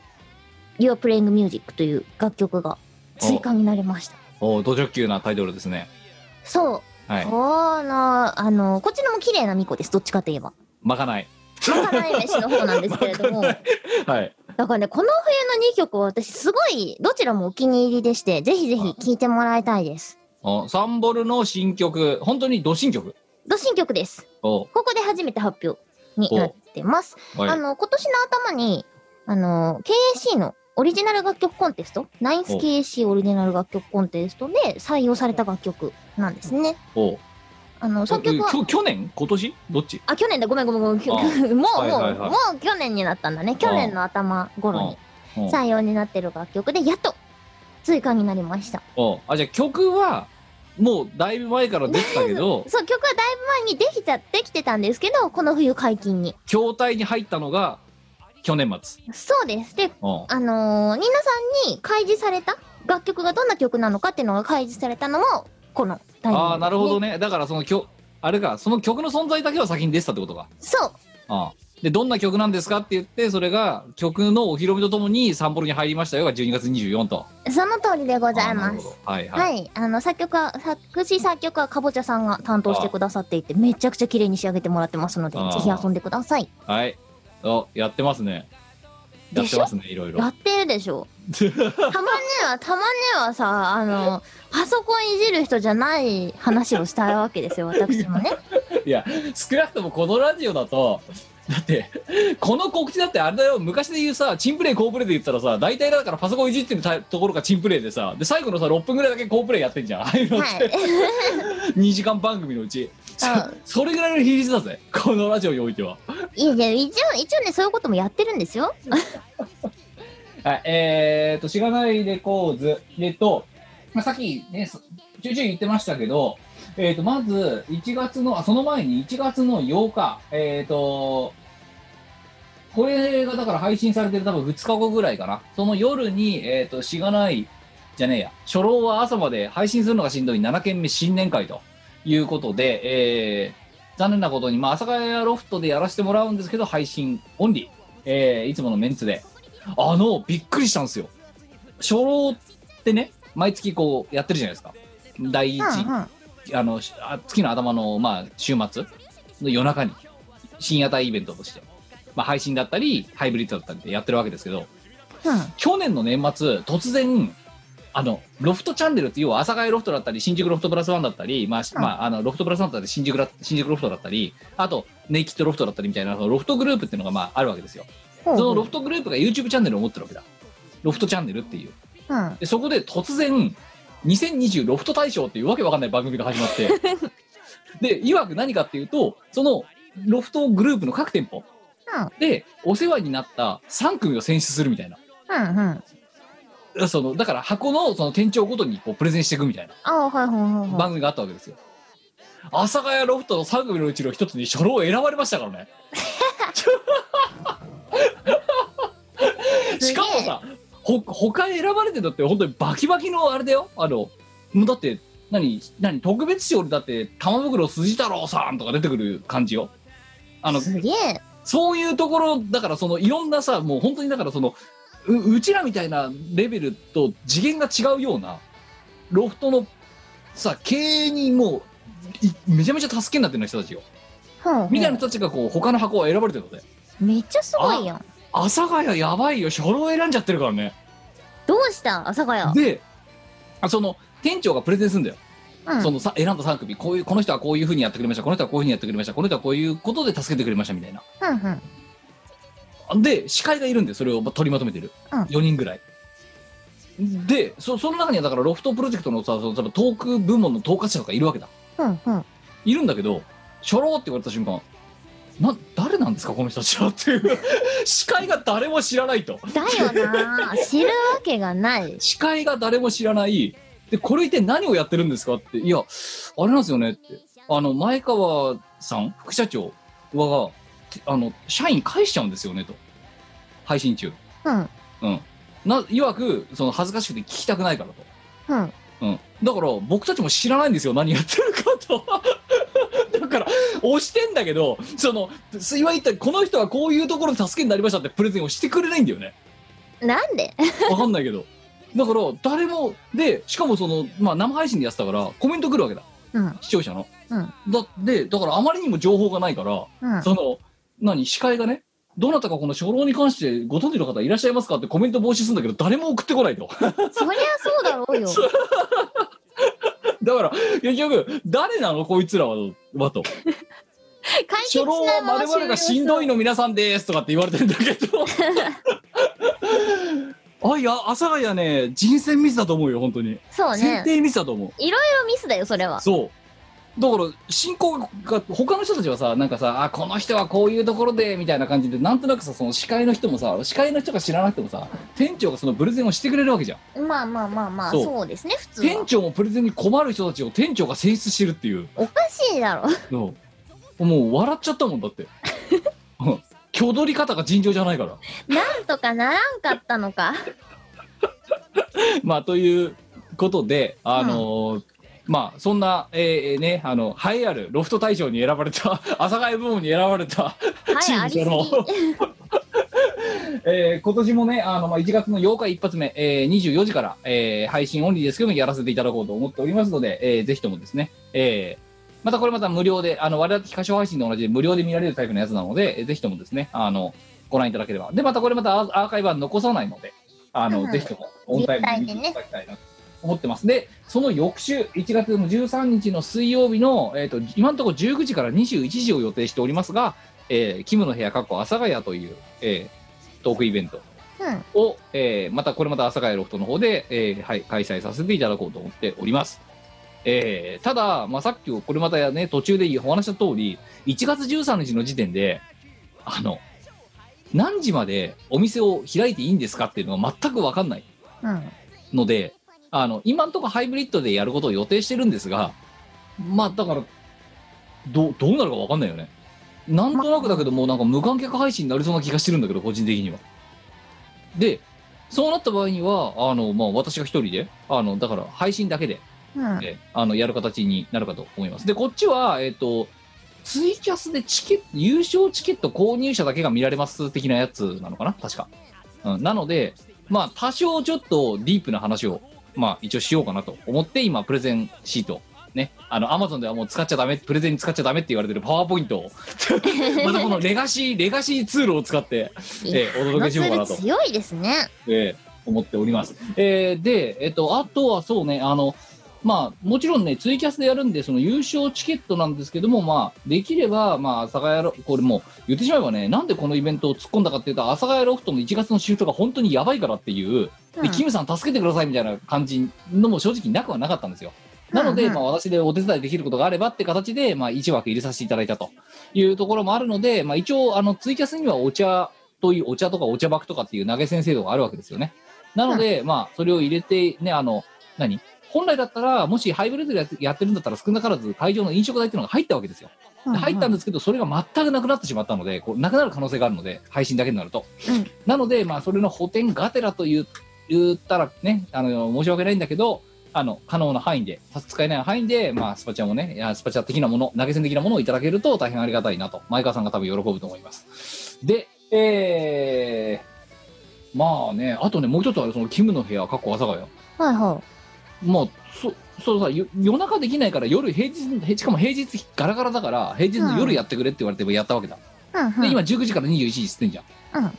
S2: Your Playing Music という楽曲が追加になりました。
S1: おド直球なタイトルですね。
S2: そう。
S1: はい。
S2: この、あの、こっちのも綺麗な巫女です。どっちかといえば。
S1: まかない。
S2: まかない飯の方なんですけれども。
S1: はい。
S2: だからね、この冬の2曲は私すごい、どちらもお気に入りでして、ぜひぜひ聴いてもらいたいです。
S1: おサンボルの新曲、本当にド新曲？
S2: ど新曲です。
S1: お
S2: ここで初めて発表になってます。
S1: はい
S2: あの、今年の頭に、あの、KAC のオリジナル楽曲コンテスト、ナインス KAC オリジナル楽曲コンテストで採用された楽曲なんですね。
S1: お
S2: あの、作曲は
S1: 去年？今年？どっち？
S2: あ、去年だ、ごめんごめんごめん。もう、もう、
S1: はいはいはい
S2: もう去年になったんだね。去年の頭頃に
S1: うん
S2: 採用になってる楽曲で、やっと追加になりました。
S1: おあじゃあ曲はもうだいぶ前から出てたけど
S2: そう、曲はだいぶ前にできた、できてたんですけど、この冬解禁に。
S1: 筐体に入ったのが去年末
S2: そうです。で、
S1: お
S2: あのー、ニーナさんに開示された楽曲がどんな曲なのかっていうのが開示されたのも、このタイミング。
S1: ああなるほど。ねだからその曲あれかその曲の存在だけは先に出てたってことか
S2: そう。
S1: ああでどんな曲なんですかって言ってそれが曲のお披露目とともにサンボルに入りましたよが12月24と
S2: その通りでございます
S1: はいはい、
S2: はい。あの、作曲は、作詞作曲はかぼちゃさんが担当してくださっていて、めちゃくちゃ綺麗に仕上げてもらってますので、ぜひ遊んでください。
S1: はい。お、やってますね。や
S2: でしてょ
S1: っますね、いろいろ
S2: や。ってるでしょ？たまには、たまにはさ、あの、パソコンいじる人じゃない話をしたいわけですよ、私もね。
S1: いや、少なくともこのラジオだと、だってこの告知だってあれだよ。昔で言うさチンプレイコープレイで言ったらさ大体だからパソコンいじってるたところがチンプレイでさで最後のさ6分ぐらいだけコープレイやってんじゃん。ああい。うのっ
S2: はい
S1: て、2時間番組のうち。そそれぐらいの比率だぜ。このラジオにおいては。い
S2: やいや、一応、一応ね、そういうこともやってるんですよ。
S1: はい、えーと、しがないレコーズ、えっと、まあ、さっきね、ちょいちょい言ってましたけど、えっと、まず、1月の、あ、その前に1月の8日、えっと、これがだから配信されてる多分2日後ぐらいかな。その夜に、えっと、しがない、じゃねえや、初老は朝まで配信するのがしんどい7件目新年会ということで、えー、残念なことに、まあ、阿佐ヶ谷ロフトでやらせてもらうんですけど、配信オンリー、えー、いつものメンツで、あの、びっくりしたんですよ。初老ってね、毎月こうやってるじゃないですか。第一、
S2: うんうん。
S1: あの、月の頭の、まあ、週末の夜中に、深夜帯イベントとして、まあ、配信だったり、ハイブリッドだったりでやってるわけですけど、去年の年末、突然、あの、ロフトチャンネルって、要は、阿佐ヶ谷ロフトだったり、新宿ロフトプラスワンだったり、まあ、
S2: うん
S1: まあ、あの、ロフトプラスワンだったり、新宿ラ、新宿ロフトだったり、あと、ネイキッドロフトだったりみたいな、ロフトグループっていうのが、まあ、あるわけですよ。
S2: ほう
S1: そのロフトグループが YouTube チャンネルを持ってるわけだ。ロフトチャンネルっていう。
S2: うん。
S1: でそこで突然2020ロフト大賞っていうわけわかんない番組が始まって。でいわく何かっていうとそのロフトグループの各店舗。でお世話になった3組を選出するみたいな。
S2: うんうん。
S1: そのだから箱のその店長ごとにこうプレゼンしていくみたいな。番組があったわけですよ。阿佐ヶ谷ロフトの3組のうちの一つに初老選ばれましたからね。しかもさほ他選ばれてだって本当にバキバキのあれだよ。あのもうだって何何特別賞でだって玉袋筋太郎さんとか出てくる感じよ。あの
S2: すげえ。
S1: そういうところだからそのいろんなさもう本当にだからそのううちらみたいなレベルと次元が違うようなロフトのさ経営にもういめちゃめちゃ助けになってる人たちよ。
S2: ほうほう
S1: みたいな人たちがこう他の箱を選ばれてるので。
S2: めっちゃすごいやん。
S1: 阿佐ヶ谷やばいよ。初老選んじゃってるからね。
S2: どうした？阿佐ヶ谷。
S1: であその店長がプレゼンするんだよ、
S2: うん。
S1: そのさ選んだ3組。こういうこの人はこういうふうにやってくれました。この人はこういうふうにやってくれました。この人はこういうことで助けてくれましたみたいな。
S2: うんうん。
S1: で司会がいるんでそれを取りまとめてる、
S2: うん。
S1: 4人ぐらい。でそその中にはだからロフトプロジェクトのさそのトーク部門の統括者とかいるわけだ。
S2: うんうん。
S1: いるんだけど初老って言われた瞬間な誰なんですかこの人たちはっていう。司会が誰も知らないと。
S2: だよな。知るわけがない。
S1: 司会が誰も知らない。でこれ一体何をやってるんですかって。いやあれなんですよねって。あの前川さん副社長はてあの社員返しちゃうんですよねと。配信中。
S2: うん。
S1: うん。ないわくその恥ずかしくて聞きたくないからと。
S2: うん。
S1: うん、だから僕たちも知らないんですよ何やってるかと。だから押してんだけどそのすいわゆるこの人はこういうところで助けになりましたってプレゼンをしてくれないんだよね。
S2: なんで？
S1: わかんないけど。だから誰もでしかもその、まあ、生配信でやってたからコメント来るわけだ。
S2: うん。
S1: 視聴者の、
S2: うん。
S1: だでだからあまりにも情報がないから、
S2: うん。
S1: その何司会がねどなたかこの初老に関してご存知の方いらっしゃいますかってコメント防止するんだけど誰も送ってこないと。
S2: そりゃそうだろうよ。
S1: だから結局誰なのこいつらははと。
S2: 解決し
S1: 初老
S2: ないまま
S1: は我々がしんどいの皆さんですとかって言われてるんだけど。あいや阿佐ヶ谷ね人選ミスだと思うよ本当に、
S2: そうね。
S1: 選定ミスだと思う。
S2: いろいろミスだよ、それは。
S1: そうだから進行が他の人たちはさなんかさあこの人はこういうところでみたいな感じでなんとなくさその司会の人もさ司会の人が知らなくてもさ店長がそのプレゼンをしてくれるわけじゃん。
S2: まあまあまあまあ、
S1: そう。
S2: そうですね、普通
S1: 店
S2: は。
S1: 長もプレゼンに困る人たちを店長が選出してるっていう。
S2: おかしいだろ。
S1: そう。もう笑っちゃったもんだって。う ん挙取り方が尋常じゃないから。
S2: なんとかならんかったのか。
S1: まあということであのーまあそんな、えーねあの栄えあるロフト大賞に選ばれた 阿佐ヶ谷部門に選ばれた
S2: はい、
S1: チーム。そ のえー今年もねあの、まあ、1月の8日一発目、えー24時から、えー配信オンリーですけどもやらせていただこうと思っておりますので、えーぜひともですね、えーまたこれまた無料であの我々歌唱配信と同じで無料で見られるタイプのやつなので、えーぜひともですねあのご覧いただければ。でまたこれまたアーアーカイブは残さないのであの、
S2: うん。
S1: ぜひともオンタイムで見ていただきたいなと思ってますでその翌週1月の13日の水曜日の、えー、と今のところ19時から21時を予定しておりますがえーキムの部屋かっこ阿佐ヶ谷という、えートークイベント
S2: うん。
S1: を、えーまたこれまた阿佐ヶ谷ロフトの方で、えーはい、開催させていただこうと思っております。えーただ、まあ、さっきこれまたね、途中でお話した通り、1月13日の時点で、あの、何時までお店を開いていいんですかっていうのが全く分かんない
S2: うん。
S1: ので、あの、今んとこハイブリッドでやることを予定してるんですが、まあ、だから、どう、どうなるか分かんないよね。なんとなくだけど、もうなんか無観客配信になりそうな気がしてるんだけど、個人的には。で、そうなった場合には、あの、まあ、私が一人で、あの、だから配信だけで、
S2: うん。
S1: えあの、やる形になるかと思います。で、こっちは、えっ、と、ツイキャスでチケット、優勝チケット購入者だけが見られます的なやつなのかな？確か。うん、なので、まあ、多少ちょっとディープな話を、まあ、一応しようかなと思って、今、プレゼンシート、ね、あの、アマゾンではもう使っちゃダメ、プレゼンに使っちゃダメって言われてるパワーポイントを、またこのレガシー、レガシーツールを使って、えーお届けしようかなと
S2: 強いですね。
S1: えー思っております。えーで、えっと、あとはそうね、あの、まあ、もちろんね、ツイキャスでやるんで、その優勝チケットなんですけども、まあ、できれば、まあ、阿佐ヶ谷ロこれもう、言ってしまえばね、なんでこのイベントを突っ込んだかっていうと、阿佐ヶ谷ロフトの1月のシフトが本当にやばいからっていう、で、
S2: うん
S1: キムさん助けてくださいみたいな感じのも正直なくはなかったんですよ。なので、
S2: うんうん
S1: まあ、私でお手伝いできることがあればって形で、まあ、1枠入れさせていただいたというところもあるので、まあ、一応、あの、ツイキャスにはお茶という、お茶とかお茶爆とかっていう投げ銭制度があるわけですよね。なので、まあ、それを入れて、ね、あの、何？本来だったら、もしハイブリッドでやってるんだったら少なからず会場の飲食代っていうのが入ったわけですよ。で入ったんですけど、それが全くなくなってしまったので、こうなくなる可能性があるので、配信だけになると。
S2: うん
S1: なので、まあ、それの補填がてらと言う言ったらね、あの、申し訳ないんだけど、あの、可能な範囲で、使えない範囲で、まあ、スパチャもね、いやスパチャ的なもの、投げ銭的なものをいただけると大変ありがたいなと、前川さんが多分喜ぶと思います。で、えー、まあね、あとね、もう一つは、その、キムの部屋、かっこ朝ヶ谷。
S2: はいは
S1: まあ、そ、そうさ、よ夜中できないから夜、平日、へしかも平日ガラガラだから、平日の夜やってくれって言われてやったわけだ。
S2: い。うんうん。
S1: で、今19時から21時っつってんじゃん。
S2: うん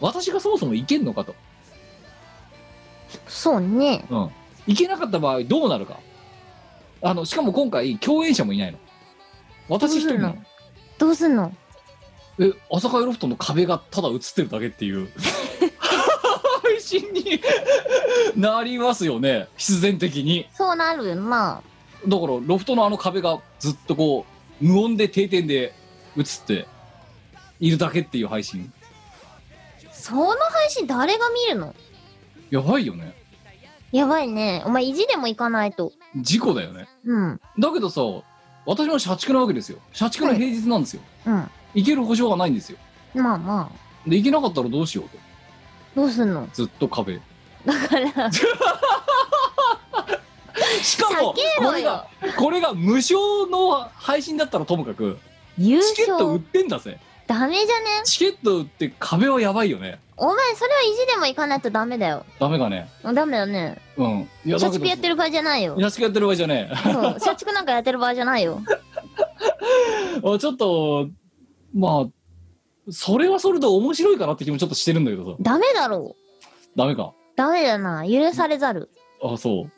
S1: 私がそもそも行けんのかと。
S2: そうね。
S1: うん。行けなかった場合どうなるか。あの、しかも今回、共演者もいないの。私一人なの。
S2: どうすんの？
S1: え、朝霞ロフトの壁がただ映ってるだけっていう。配信に なりますよね。必然的に。
S2: そうなるよな。
S1: だからロフトのあの壁がずっとこう無音で定点で映っているだけっていう配信
S2: その配信誰が見るの？
S1: やばいよね
S2: やばいね。お前意地でも行かないと。
S1: 事故だよね
S2: うん。
S1: だけどさ私も社畜なわけですよ社畜の平日なんですよ、
S2: うん。
S1: 行ける保証がないんですよ
S2: まあまあ。
S1: で行けなかったらどうしようと
S2: どうすんの？
S1: ずっと壁。
S2: だから、
S1: しかも
S2: 避けろよ。
S1: これがこれが無償の配信だったらともかく。
S2: 優
S1: チケット売っ
S2: 勝
S1: てんだぜ。
S2: ダメじゃね？
S1: チケット売って壁はやばいよね。
S2: お前それは意地でも行かないとダメだよ。
S1: ダメかね。
S2: ダメだね。
S1: うん。いや
S2: 社畜やってる場合じゃないよ。
S1: 社畜やってる場合じゃねえ。
S2: そう。社畜なんかやってる場合じゃないよ。
S1: あちょっと、まあ、それはそれで面白いかなって気もちょっとしてるんだけどさ。
S2: ダメだろ
S1: ダメか。
S2: う。ダメだな。許されざる。
S1: あ、そう。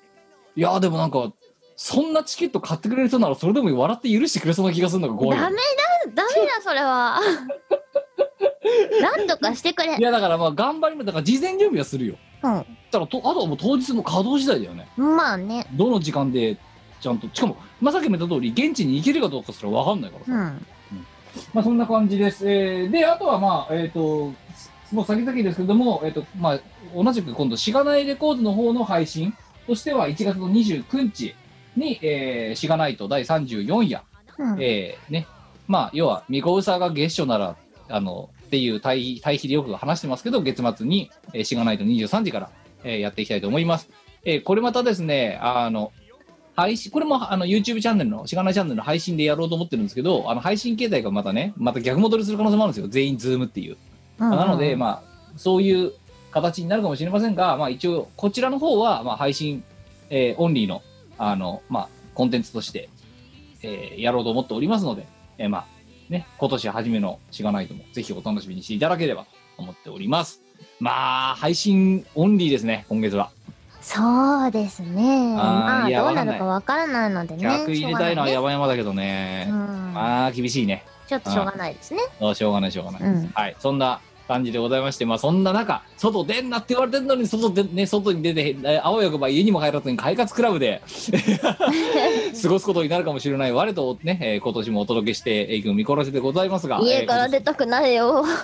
S1: いや、でもなんか、そんなチケット買ってくれる人ならそれでも笑って許してくれそうな気がするのが怖いよ。
S2: ダメだ、ダメだ、それは。なんとかしてくれ
S1: い。や、だからまあ、頑張りも、だから事前準備はするよ。
S2: う
S1: ただと、あとはもう当日の稼働次第だよね。
S2: ん。まあね。
S1: どの時間で、ちゃんと、しかも、まあ、さっきも言った通り、現地に行けるかどうかすらわかんないからさ。
S2: うん。
S1: まあそんな感じです。えーで、あとはまあ、えっ、と、もう先々ですけども、えっ、と、まあ、同じく今度、しがないレコードの方の配信としては、1月の29日に、えー、しがないと第34夜、
S2: うん。
S1: えーね、まあ、要は、みこうさが月初なら、あの、っていう対対比でよく話してますけど、月末に、えー、しがないと23時から、えーやっていきたいと思います。えーこれまたですね、あの、配信、これもあの YouTube チャンネルの、しがないチャンネルの配信でやろうと思ってるんですけど、あの配信形態がまたね、また逆戻りする可能性もあるんですよ。全員ズームっていう。
S2: うん
S1: なので、まあ、そういう形になるかもしれませんが、まあ一応、こちらの方は、まあ配信、えーオンリーの、あの、まあ、コンテンツとして、えーやろうと思っておりますので、えーまあ、ね、今年初めのしがないとも、ぜひお楽しみにしていただければと思っております。まあ、配信オンリーですね、今月は。
S2: そうですね。まあ、どうなるかわからないのでね。
S1: 客入れたいのは山々だけどね。まあ、厳しいね。
S2: ちょっとしょうがないですね。
S1: あしょうがないしょうがない、
S2: うん。
S1: はいそんな感じでございましてまあそんな中外出んなって言われてるのに外でね外に出てえあわよくば家にも帰らずに快活クラブで 過ごすことになるかもしれない我とね、えー今年もお届けしていく見殺しでございますが
S2: 家から
S1: えー
S2: 出たくないよ。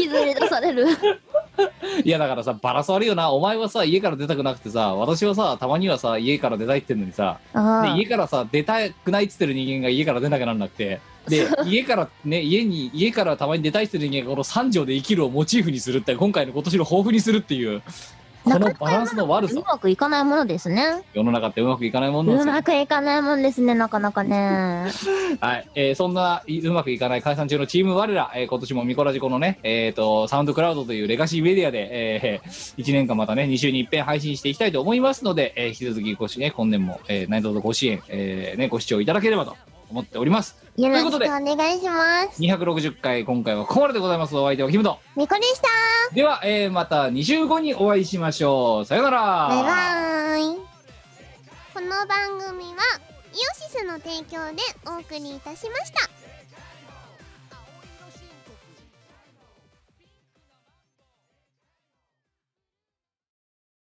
S2: 引きずり出される。
S1: いやだからさバランス悪いよな。お前はさ家から出たくなくてさ私はさたまにはさ家から出たいってんのにさ
S2: あ
S1: で家からさ出たくないっつってる人間が家から出なきゃなんなくてで 家からね家に家からたまに出たいっつってる人間がこの三条で生きるをモチーフにするって今回の今年の抱負にするっていうこのバランスの悪さ
S2: うまくいかないものですね。
S1: 世の中ってうまくいかないもんなんですよ
S2: うまくいかないもんですね、なかなかね。
S1: はい、えーそんない、うまくいかない解散中のチーム我ら、えー今年もミコラジコのね、えっ、と、サウンドクラウドというレガシーメディアで、え1 年間またね、2週に一遍配信していきたいと思いますので、えー引き続きごし、ね、今年も、えー、何卒ご支援、えーね、ご視聴いただければと思っております。
S2: よろしくお願いします。
S1: 260回、今回はここまででございます。お相手はキムト。
S2: みこでした。
S1: では、えーまた2週後にお会いしましょう。さようなら。
S2: バイバーイ。
S3: この番組はイオシスの提供でお送りいたしました